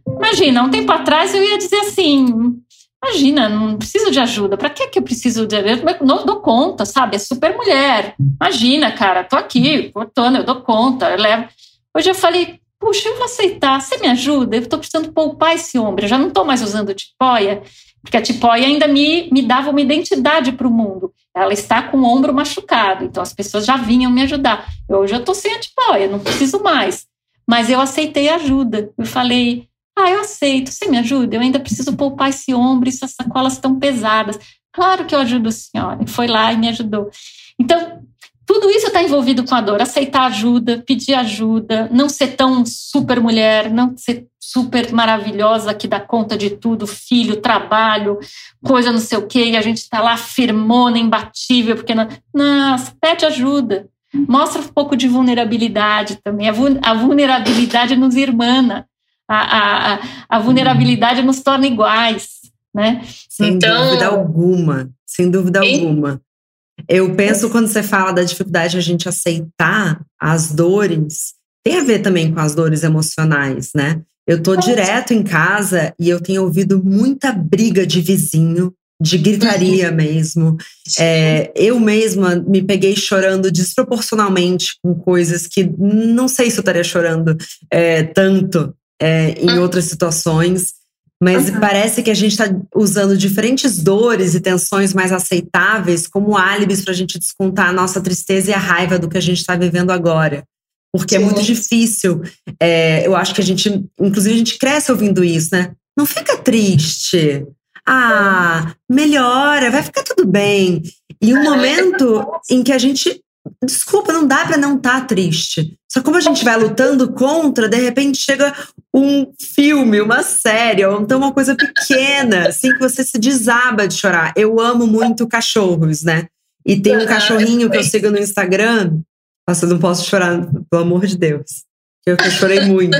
Imagina, um tempo atrás eu ia dizer assim: imagina, não preciso de ajuda, para que, que eu preciso de ajuda? Eu não dou conta, sabe? É super mulher. Imagina, cara, tô aqui, cortando, eu dou conta, eu levo. Hoje eu falei: puxa, eu vou aceitar, você me ajuda? Eu tô precisando poupar esse ombro, eu já não tô mais usando tipóia. Porque a tipóia ainda me, me dava uma identidade para o mundo. Ela está com o ombro machucado, então as pessoas já vinham me ajudar. Eu, hoje eu estou sem a tipóia, não preciso mais. Mas eu aceitei ajuda. Eu falei, ah, eu aceito, você me ajuda? Eu ainda preciso poupar esse ombro, essas sacolas tão pesadas. Claro que eu ajudo a senhora. Foi lá e me ajudou. Então, tudo isso está envolvido com a dor. Aceitar ajuda, pedir ajuda, não ser tão super mulher, não ser super maravilhosa que dá conta de tudo, filho, trabalho, coisa não sei o quê, e a gente está lá firmona, imbatível, porque não. Nossa, pede ajuda. Mostra um pouco de vulnerabilidade também. A vulnerabilidade nos irmana. A, a, a vulnerabilidade nos torna iguais. Né? Sem então, dúvida alguma. Sem dúvida alguma. Eu penso quando você fala da dificuldade de a gente aceitar as dores, tem a ver também com as dores emocionais, né? Eu tô direto em casa e eu tenho ouvido muita briga de vizinho, de gritaria uhum. mesmo. É, eu mesma me peguei chorando desproporcionalmente com coisas que não sei se eu estaria chorando é, tanto é, em uhum. outras situações. Mas uhum. parece que a gente está usando diferentes dores e tensões mais aceitáveis como álibis para a gente descontar a nossa tristeza e a raiva do que a gente está vivendo agora. Porque Sim. é muito difícil. É, eu acho que a gente, inclusive, a gente cresce ouvindo isso, né? Não fica triste. Ah, melhora, vai ficar tudo bem. E um momento em que a gente Desculpa, não dá para não estar tá triste. Só como a gente vai lutando contra, de repente chega um filme, uma série, ou então uma coisa pequena, assim, que você se desaba de chorar. Eu amo muito cachorros, né? E tem um cachorrinho que eu sigo no Instagram. Nossa, eu não posso chorar, pelo amor de Deus. Eu, eu chorei muito.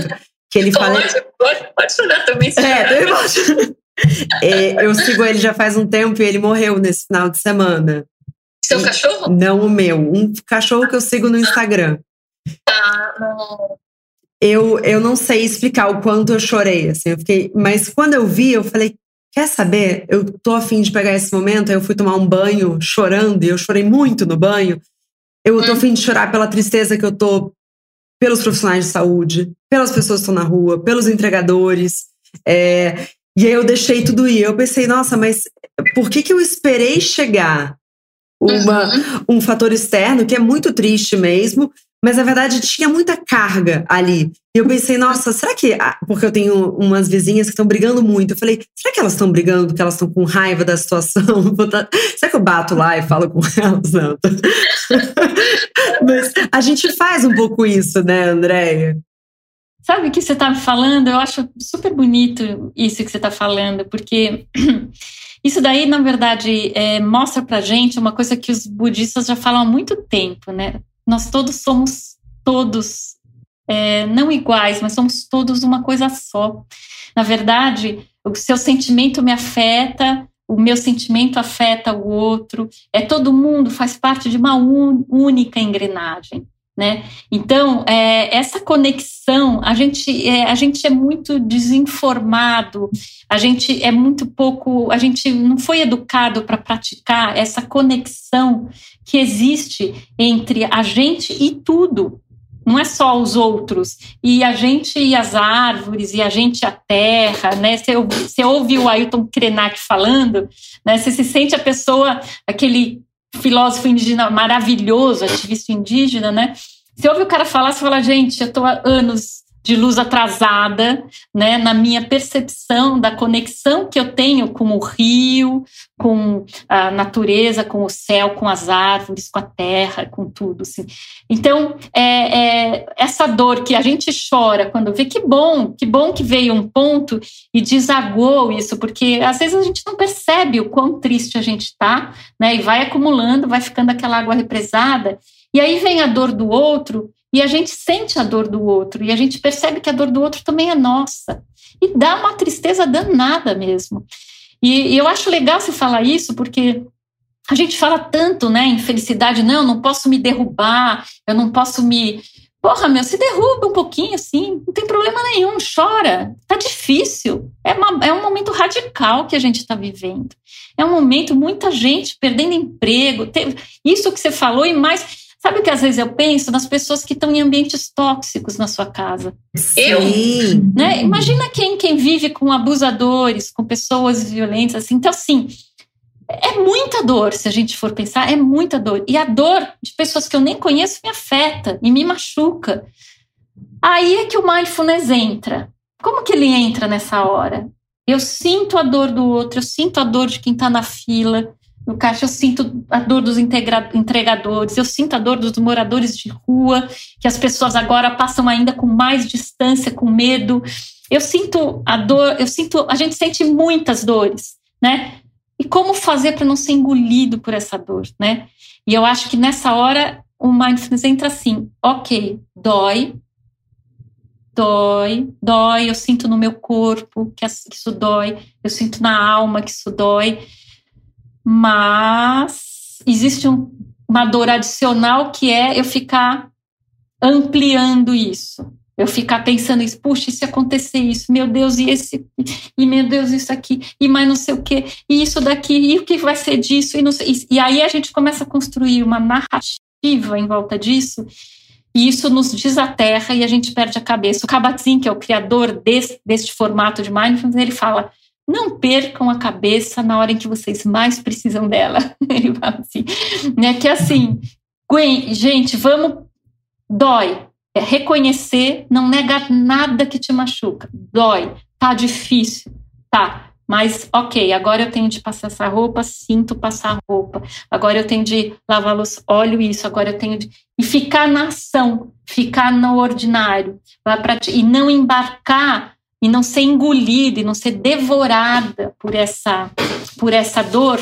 Que ele fala. Pode, pode chorar também. É, também posso. É, eu sigo ele já faz um tempo e ele morreu nesse final de semana. Seu cachorro? Não o meu. Um cachorro que eu sigo no Instagram. Ah, não. Eu, eu não sei explicar o quanto eu chorei, assim, eu fiquei, mas quando eu vi, eu falei, quer saber? Eu tô afim de pegar esse momento, aí eu fui tomar um banho chorando, e eu chorei muito no banho. Eu tô hum. afim de chorar pela tristeza que eu tô pelos profissionais de saúde, pelas pessoas que estão na rua, pelos entregadores. É, e aí eu deixei tudo ir. Eu pensei, nossa, mas por que, que eu esperei chegar uma, uhum. um fator externo que é muito triste mesmo, mas na verdade tinha muita carga ali. E eu pensei, nossa, será que. Porque eu tenho umas vizinhas que estão brigando muito. Eu falei, será que elas estão brigando porque elas estão com raiva da situação? será que eu bato lá e falo com elas? Não. mas a gente faz um pouco isso, né, Andréia? Sabe o que você está falando? Eu acho super bonito isso que você está falando, porque isso daí, na verdade, é, mostra pra gente uma coisa que os budistas já falam há muito tempo, né? Nós todos somos todos é, não iguais, mas somos todos uma coisa só. Na verdade, o seu sentimento me afeta, o meu sentimento afeta o outro, é todo mundo, faz parte de uma un, única engrenagem. Né? Então, é, essa conexão, a gente, é, a gente é muito desinformado, a gente é muito pouco, a gente não foi educado para praticar essa conexão que existe entre a gente e tudo. Não é só os outros, e a gente e as árvores, e a gente a terra, né? Você, você ouve o Ailton Krenak falando, né? Você se sente a pessoa, aquele filósofo indígena maravilhoso, ativista indígena, né? Você ouve o cara falar, você fala, gente, eu tô há anos de luz atrasada, né, na minha percepção da conexão que eu tenho com o rio, com a natureza, com o céu, com as árvores, com a terra, com tudo. Assim. Então, é, é, essa dor que a gente chora quando vê, que bom, que bom que veio um ponto e desagou isso, porque às vezes a gente não percebe o quão triste a gente está, né, e vai acumulando, vai ficando aquela água represada, e aí vem a dor do outro e a gente sente a dor do outro e a gente percebe que a dor do outro também é nossa. E dá uma tristeza danada mesmo. E, e eu acho legal você falar isso porque a gente fala tanto, né, em felicidade, não, eu não posso me derrubar, eu não posso me. Porra, meu, se derruba um pouquinho assim, não tem problema nenhum, chora. Tá difícil. É, uma, é um momento radical que a gente está vivendo. É um momento, muita gente perdendo emprego. Tem, isso que você falou e mais Sabe o que às vezes eu penso nas pessoas que estão em ambientes tóxicos na sua casa? Eu? Né? Imagina quem, quem vive com abusadores, com pessoas violentas, assim. Então, assim, é muita dor, se a gente for pensar, é muita dor. E a dor de pessoas que eu nem conheço me afeta e me machuca. Aí é que o mindfulness entra. Como que ele entra nessa hora? Eu sinto a dor do outro, eu sinto a dor de quem está na fila, no caixa eu sinto a dor dos entregadores, eu sinto a dor dos moradores de rua, que as pessoas agora passam ainda com mais distância, com medo. Eu sinto a dor, eu sinto, a gente sente muitas dores, né? E como fazer para não ser engolido por essa dor, né? E eu acho que nessa hora o mindfulness entra assim, ok, dói, dói, dói, eu sinto no meu corpo que isso dói, eu sinto na alma que isso dói mas existe um, uma dor adicional que é eu ficar ampliando isso. Eu ficar pensando isso, puxa, e se acontecer isso, meu Deus, e esse, e meu Deus, isso aqui, e mais não sei o quê, e isso daqui, e o que vai ser disso, e, sei, e, e aí a gente começa a construir uma narrativa em volta disso, e isso nos desaterra e a gente perde a cabeça. O Kabat-Zinn, que é o criador desse, deste formato de mindfulness, ele fala: não percam a cabeça na hora em que vocês mais precisam dela. Ele fala assim, né? Que assim, Gwen, gente, vamos, dói. É reconhecer, não negar nada que te machuca. Dói, tá difícil, tá. Mas, ok, agora eu tenho de passar essa roupa, sinto passar roupa. Agora eu tenho de lavar los olho isso. Agora eu tenho de. E ficar na ação, ficar no ordinário. E não embarcar e não ser engolida e não ser devorada por essa por essa dor,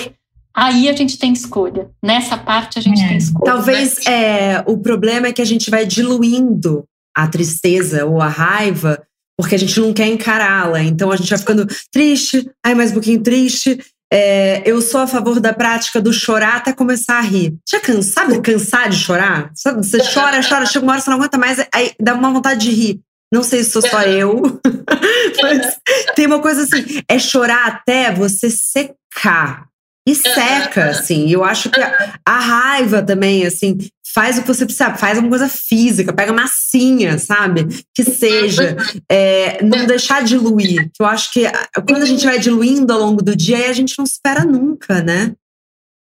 aí a gente tem escolha. Nessa parte a gente é. tem escolha. Talvez é, o problema é que a gente vai diluindo a tristeza ou a raiva porque a gente não quer encará-la. Então a gente vai ficando triste, ai, mais um pouquinho triste. É, eu sou a favor da prática do chorar até começar a rir. Já cansado de cansar de chorar? Você chora, chora, chega uma hora você não aguenta mais, aí dá uma vontade de rir. Não sei se sou só eu, mas tem uma coisa assim, é chorar até você secar. E seca, assim. Eu acho que a, a, raiva também, assim, faz o que você precisa, faz alguma coisa física, pega massinha, sabe? Que seja. É, não deixar diluir. Eu acho que quando a gente vai diluindo ao longo do dia, aí a gente não espera nunca, né?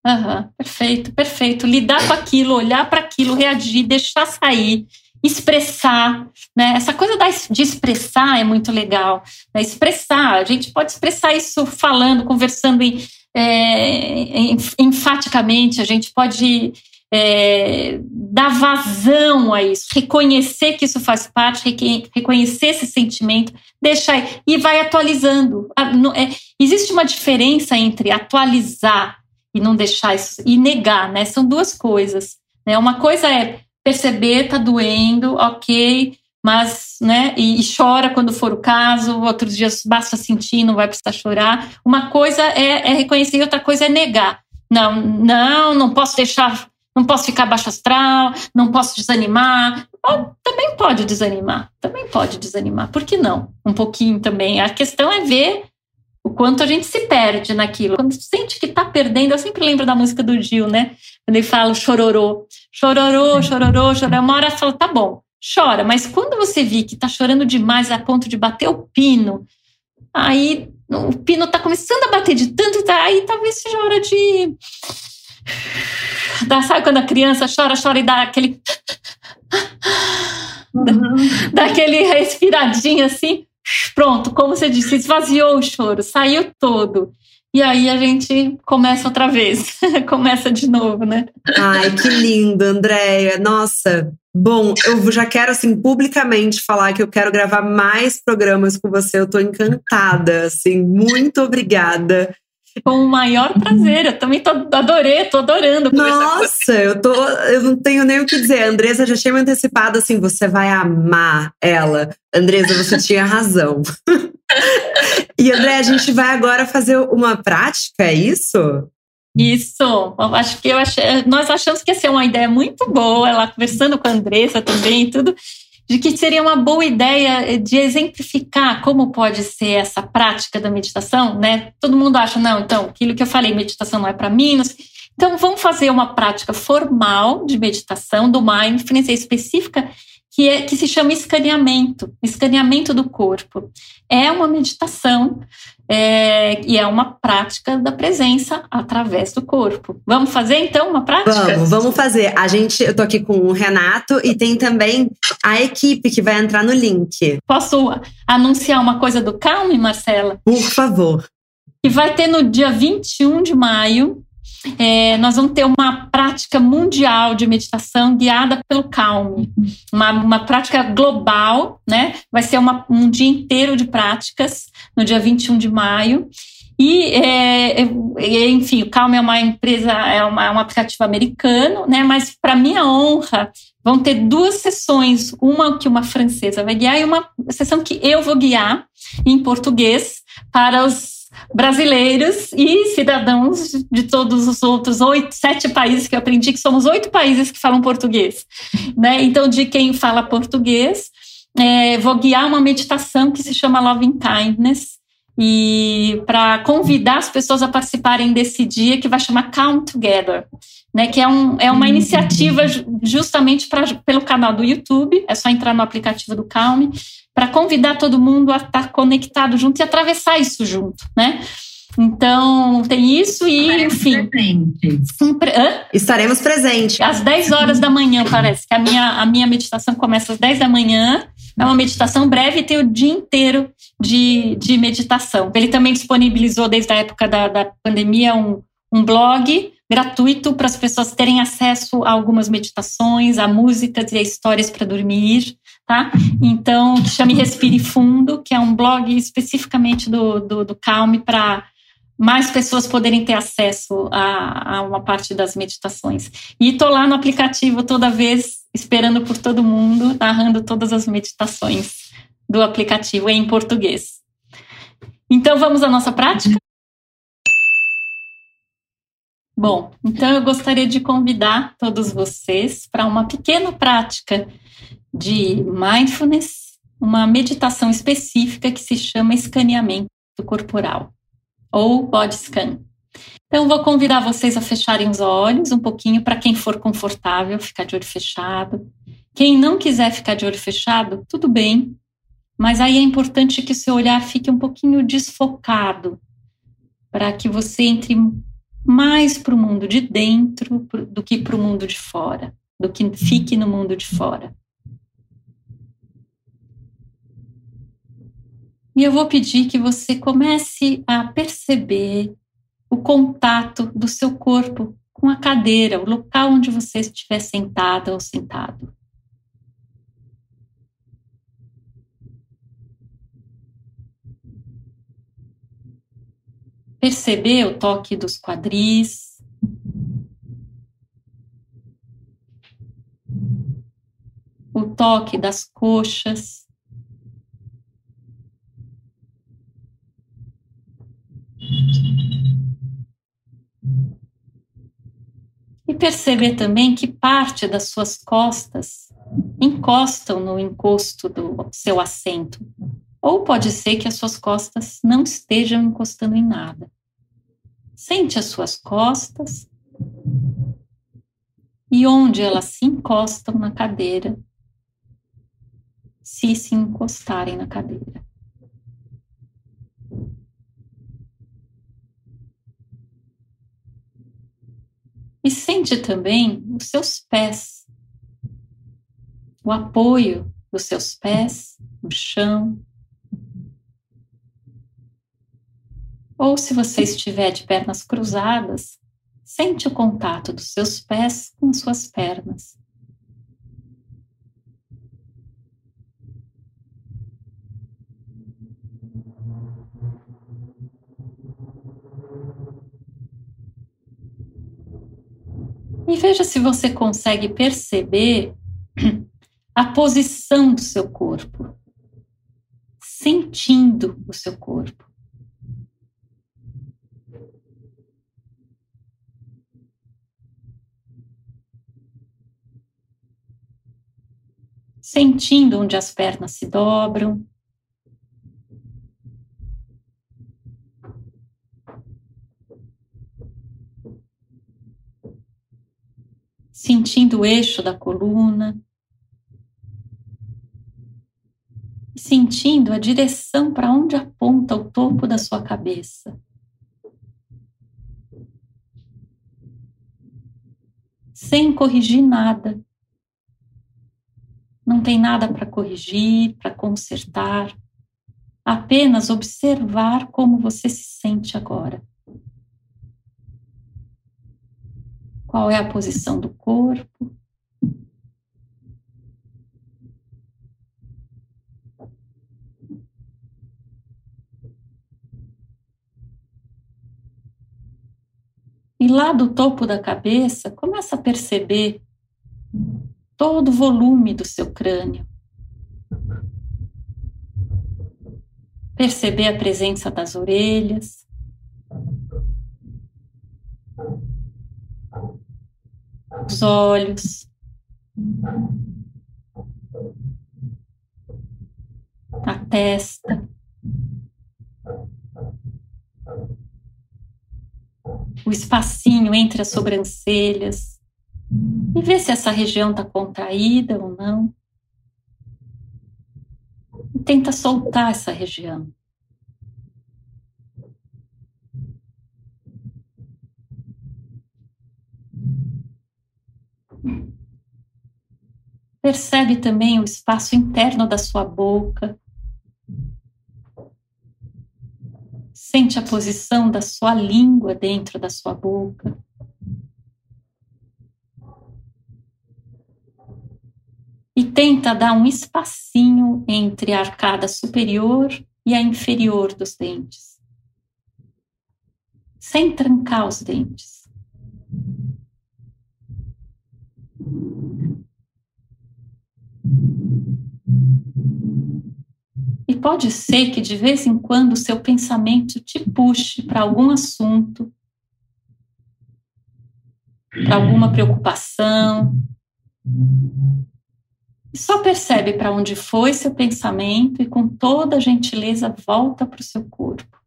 Uhum, perfeito, perfeito. Lidar com aquilo, olhar para aquilo, reagir, deixar sair expressar, né? Essa coisa de expressar é muito legal. Né? Expressar, a gente pode expressar isso falando, conversando em, é, enfaticamente, a gente pode é, dar vazão a isso, reconhecer que isso faz parte, reconhecer esse sentimento, deixar e vai atualizando. É, existe uma diferença entre atualizar e não deixar isso e negar, né? São duas coisas. Né? Uma coisa é perceber, tá doendo, ok, mas, né, e, e, chora quando for o caso, outros dias basta sentir, não vai precisar chorar. Uma coisa é, é reconhecer, outra coisa é negar. Não, não, não posso deixar, não posso ficar baixo astral, não posso desanimar. Também pode desanimar, também pode desanimar. Por que não? Um pouquinho também. A questão é ver o quanto a gente se perde naquilo. Quando sente que está perdendo, eu sempre lembro da música do Gil, né? Quando ele fala chororô, chororô, chororô, chororô. Uma hora fala, tá bom, chora, mas quando você vir que está chorando demais a ponto de bater o pino, aí o pino está começando a bater de tanto, tá, aí talvez seja hora de Dá, sabe quando a criança chora, chora e dá aquele. Uhum. Dá aquele respiradinho assim. Pronto, como você disse, esvaziou o choro, saiu todo. E aí a gente começa outra vez, começa de novo, né? Ai, que lindo, Andréia. Nossa, bom, eu já quero, assim, publicamente falar que eu quero gravar mais programas com você. Eu tô encantada, assim, muito obrigada. Com o maior prazer. Eu também tô, adorei, tô adorando. Nossa, eu tô, eu não tenho nem o que dizer. A Andresa já tinha me antecipado assim, você vai amar ela. Andresa, você tinha razão. e André, a gente vai agora fazer uma prática, é isso? Isso, acho que eu achei, nós achamos que ia ser uma ideia muito boa, ela conversando com a Andressa também e tudo, de que seria uma boa ideia de exemplificar como pode ser essa prática da meditação, né? Todo mundo acha, não, então, aquilo que eu falei, meditação não é para mim. Então, vamos fazer uma prática formal de meditação do mindfulness específica que, é, que se chama escaneamento, escaneamento do corpo. É uma meditação é, e é uma prática da presença através do corpo. Vamos fazer então uma prática? Vamos, vamos fazer. A gente, eu tô aqui com o Renato e tem também a equipe que vai entrar no link. Posso anunciar uma coisa do Calme, Marcela? Por favor. Que vai ter no dia 21 de maio. É, nós vamos ter uma prática mundial de meditação guiada pelo Calme, uma, uma prática global, né? Vai ser uma, um dia inteiro de práticas no dia 21 de maio. E, é, é, enfim, o Calm é uma empresa, é, uma, é um aplicativo americano, né? Mas, para minha honra, vão ter duas sessões, uma que uma francesa vai guiar e uma sessão que eu vou guiar em português para os brasileiros e cidadãos de todos os outros oito, sete países que eu aprendi que somos oito países que falam português, né? Então, de quem fala português, é, vou guiar uma meditação que se chama Loving Kindness e para convidar as pessoas a participarem desse dia que vai chamar Calm Together, né? Que é, um, é uma iniciativa justamente pra, pelo canal do YouTube. É só entrar no aplicativo do Calm para convidar todo mundo a estar conectado junto e atravessar isso junto, né? Então, tem isso e, enfim. Um pre... Hã? Estaremos presentes. Às 10 horas da manhã, parece que a minha, a minha meditação começa às 10 da manhã. É uma meditação breve e tem o dia inteiro de, de meditação. Ele também disponibilizou, desde a época da, da pandemia, um, um blog gratuito para as pessoas terem acesso a algumas meditações, a músicas e a histórias para dormir tá? Então, que chame Respire Fundo, que é um blog especificamente do, do, do Calme para mais pessoas poderem ter acesso a, a, uma parte das meditações. E tô lá no aplicativo toda vez, esperando por todo mundo, narrando todas as meditações do aplicativo em português. Então, vamos à nossa prática? Bom, então eu gostaria de convidar todos vocês para uma pequena prática de mindfulness, uma meditação específica que se chama escaneamento corporal ou body scan. Então, vou convidar vocês a fecharem os olhos um pouquinho para quem for confortável, ficar de olho fechado. Quem não quiser ficar de olho fechado, tudo bem, mas aí é importante que o seu olhar fique um pouquinho desfocado, para que você entre mais para o mundo de dentro do que para o mundo de fora, do que fique no mundo de fora. E eu vou pedir que você comece a perceber o contato do seu corpo com a cadeira, o local onde você estiver sentada ou sentado. Perceber o toque dos quadris, o toque das coxas. E perceber também que parte das suas costas encostam no encosto do seu assento. Ou pode ser que as suas costas não estejam encostando em nada. Sente as suas costas e onde elas se encostam na cadeira, se se encostarem na cadeira. E sente também os seus pés, o apoio dos seus pés no chão. Ou se você estiver de pernas cruzadas, sente o contato dos seus pés com suas pernas. E veja se você consegue perceber a posição do seu corpo, sentindo o seu corpo. Sentindo onde as pernas se dobram, sentindo o eixo da coluna, sentindo a direção para onde aponta o topo da sua cabeça. Sem corrigir nada. Não tem nada para corrigir, para consertar, apenas observar como você se sente agora. Qual é a posição do corpo? E lá do topo da cabeça, começa a perceber todo o volume do seu crânio. Perceber a presença das orelhas, os olhos, a testa, o espacinho entre as sobrancelhas e ver se essa região está contraída ou não. E tenta soltar essa região. Percebe também o espaço interno da sua boca. Sente a posição da sua língua dentro da sua boca. E tenta dar um espacinho entre a arcada superior e a inferior dos dentes, sem trancar os dentes. E pode ser que de vez em quando o seu pensamento te puxe para algum assunto, para alguma preocupação. Só percebe para onde foi seu pensamento e com toda gentileza volta para o seu corpo.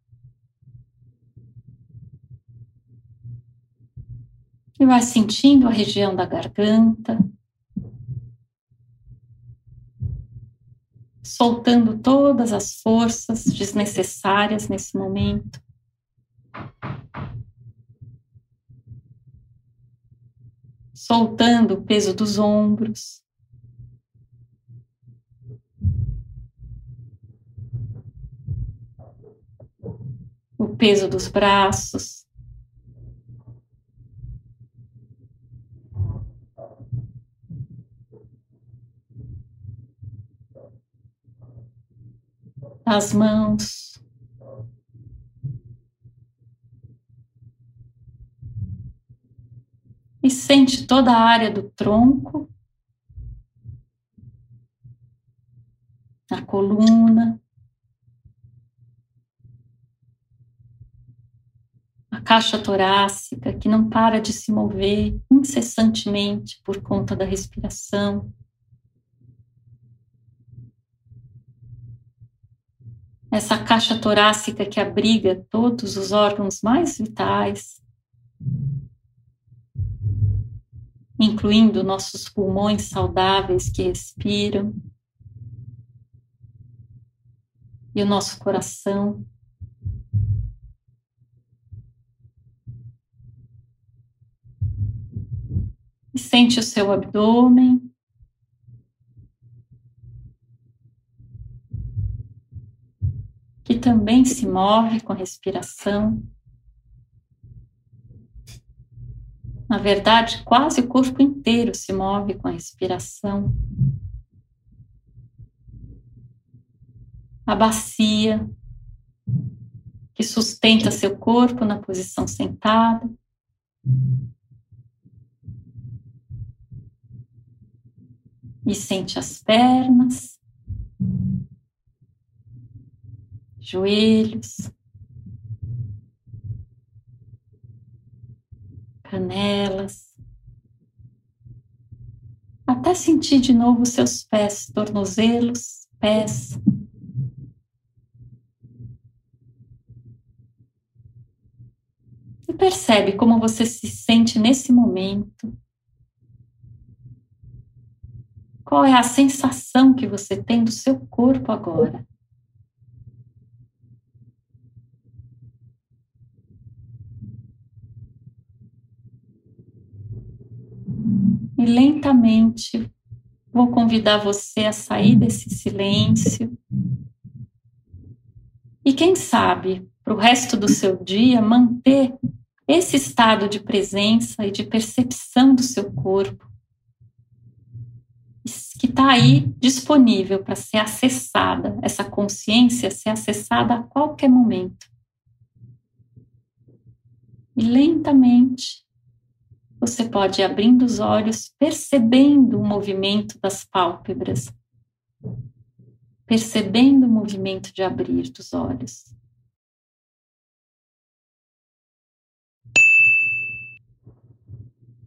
E vai sentindo a região da garganta, soltando todas as forças desnecessárias nesse momento. Soltando o peso dos ombros. O peso dos braços. As mãos. E sente toda a área do tronco, a coluna, a caixa torácica que não para de se mover incessantemente por conta da respiração. Essa caixa torácica que abriga todos os órgãos mais vitais, incluindo nossos pulmões saudáveis que respiram, e o nosso coração. Sente o seu abdômen. Também se move com respiração. Na verdade, quase o corpo inteiro se move com a respiração. A bacia que sustenta seu corpo na posição sentada. E sente as pernas, joelhos, canelas, até sentir de novo seus pés, tornozelos, pés. E percebe como você se sente nesse momento. Qual é a sensação que você tem do seu corpo agora? E lentamente vou convidar você a sair desse silêncio. E quem sabe, para o resto do seu dia, manter esse estado de presença e de percepção do seu corpo, que está aí disponível para ser acessada, essa consciência ser acessada a qualquer momento. E lentamente você pode ir abrindo os olhos, percebendo o movimento das pálpebras, percebendo o movimento de abrir dos olhos.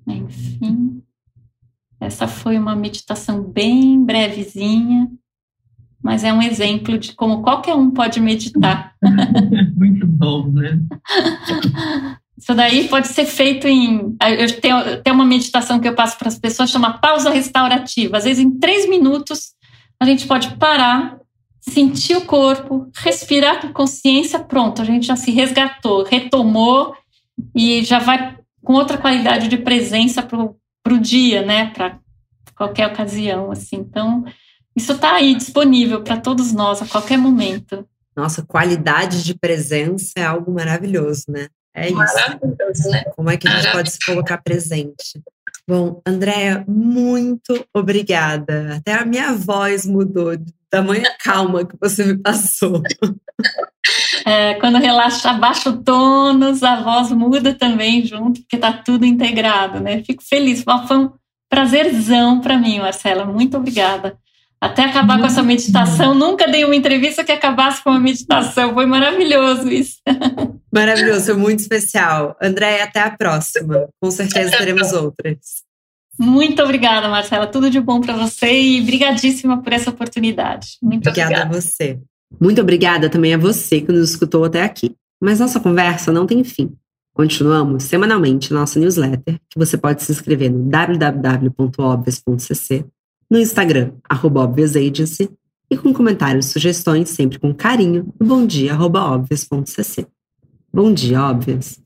Enfim, essa foi uma meditação bem brevezinha, mas é um exemplo de como qualquer um pode meditar. Muito bom, né? Isso daí pode ser feito em. Eu tenho, eu tenho uma meditação que eu passo para as pessoas, chama pausa restaurativa. Às vezes, em três minutos, a gente pode parar, sentir o corpo, respirar com consciência, pronto, a gente já se resgatou, retomou e já vai com outra qualidade de presença para o dia, né? Para qualquer ocasião, assim. Então, isso está aí disponível para todos nós a qualquer momento. Nossa, qualidade de presença é algo maravilhoso, né? É isso. Né? Como é que a gente pode se colocar presente? Bom, Andréia, muito obrigada. Até a minha voz mudou de tamanha calma que você me passou. É, quando relaxa, abaixa o tônus, a voz muda também junto, porque está tudo integrado, né? Fico feliz. Foi um prazerzão para mim, Marcela. Muito obrigada. Até acabar com essa meditação, nunca dei uma entrevista que acabasse com uma meditação. Foi maravilhoso isso. Maravilhoso, foi muito especial. André, até a próxima. Com certeza teremos outras. Muito obrigada, Marcela. Tudo de bom para você e brigadíssima por essa oportunidade. Muito obrigada, obrigada a você. Muito obrigada também a você que nos escutou até aqui. Mas nossa conversa não tem fim. Continuamos semanalmente nossa newsletter, que você pode se inscrever no www.obvious.cc, no Instagram, arroba Agency, e com comentários e sugestões sempre com carinho no bomdia.obvious.cc. Bom dia, óbvias!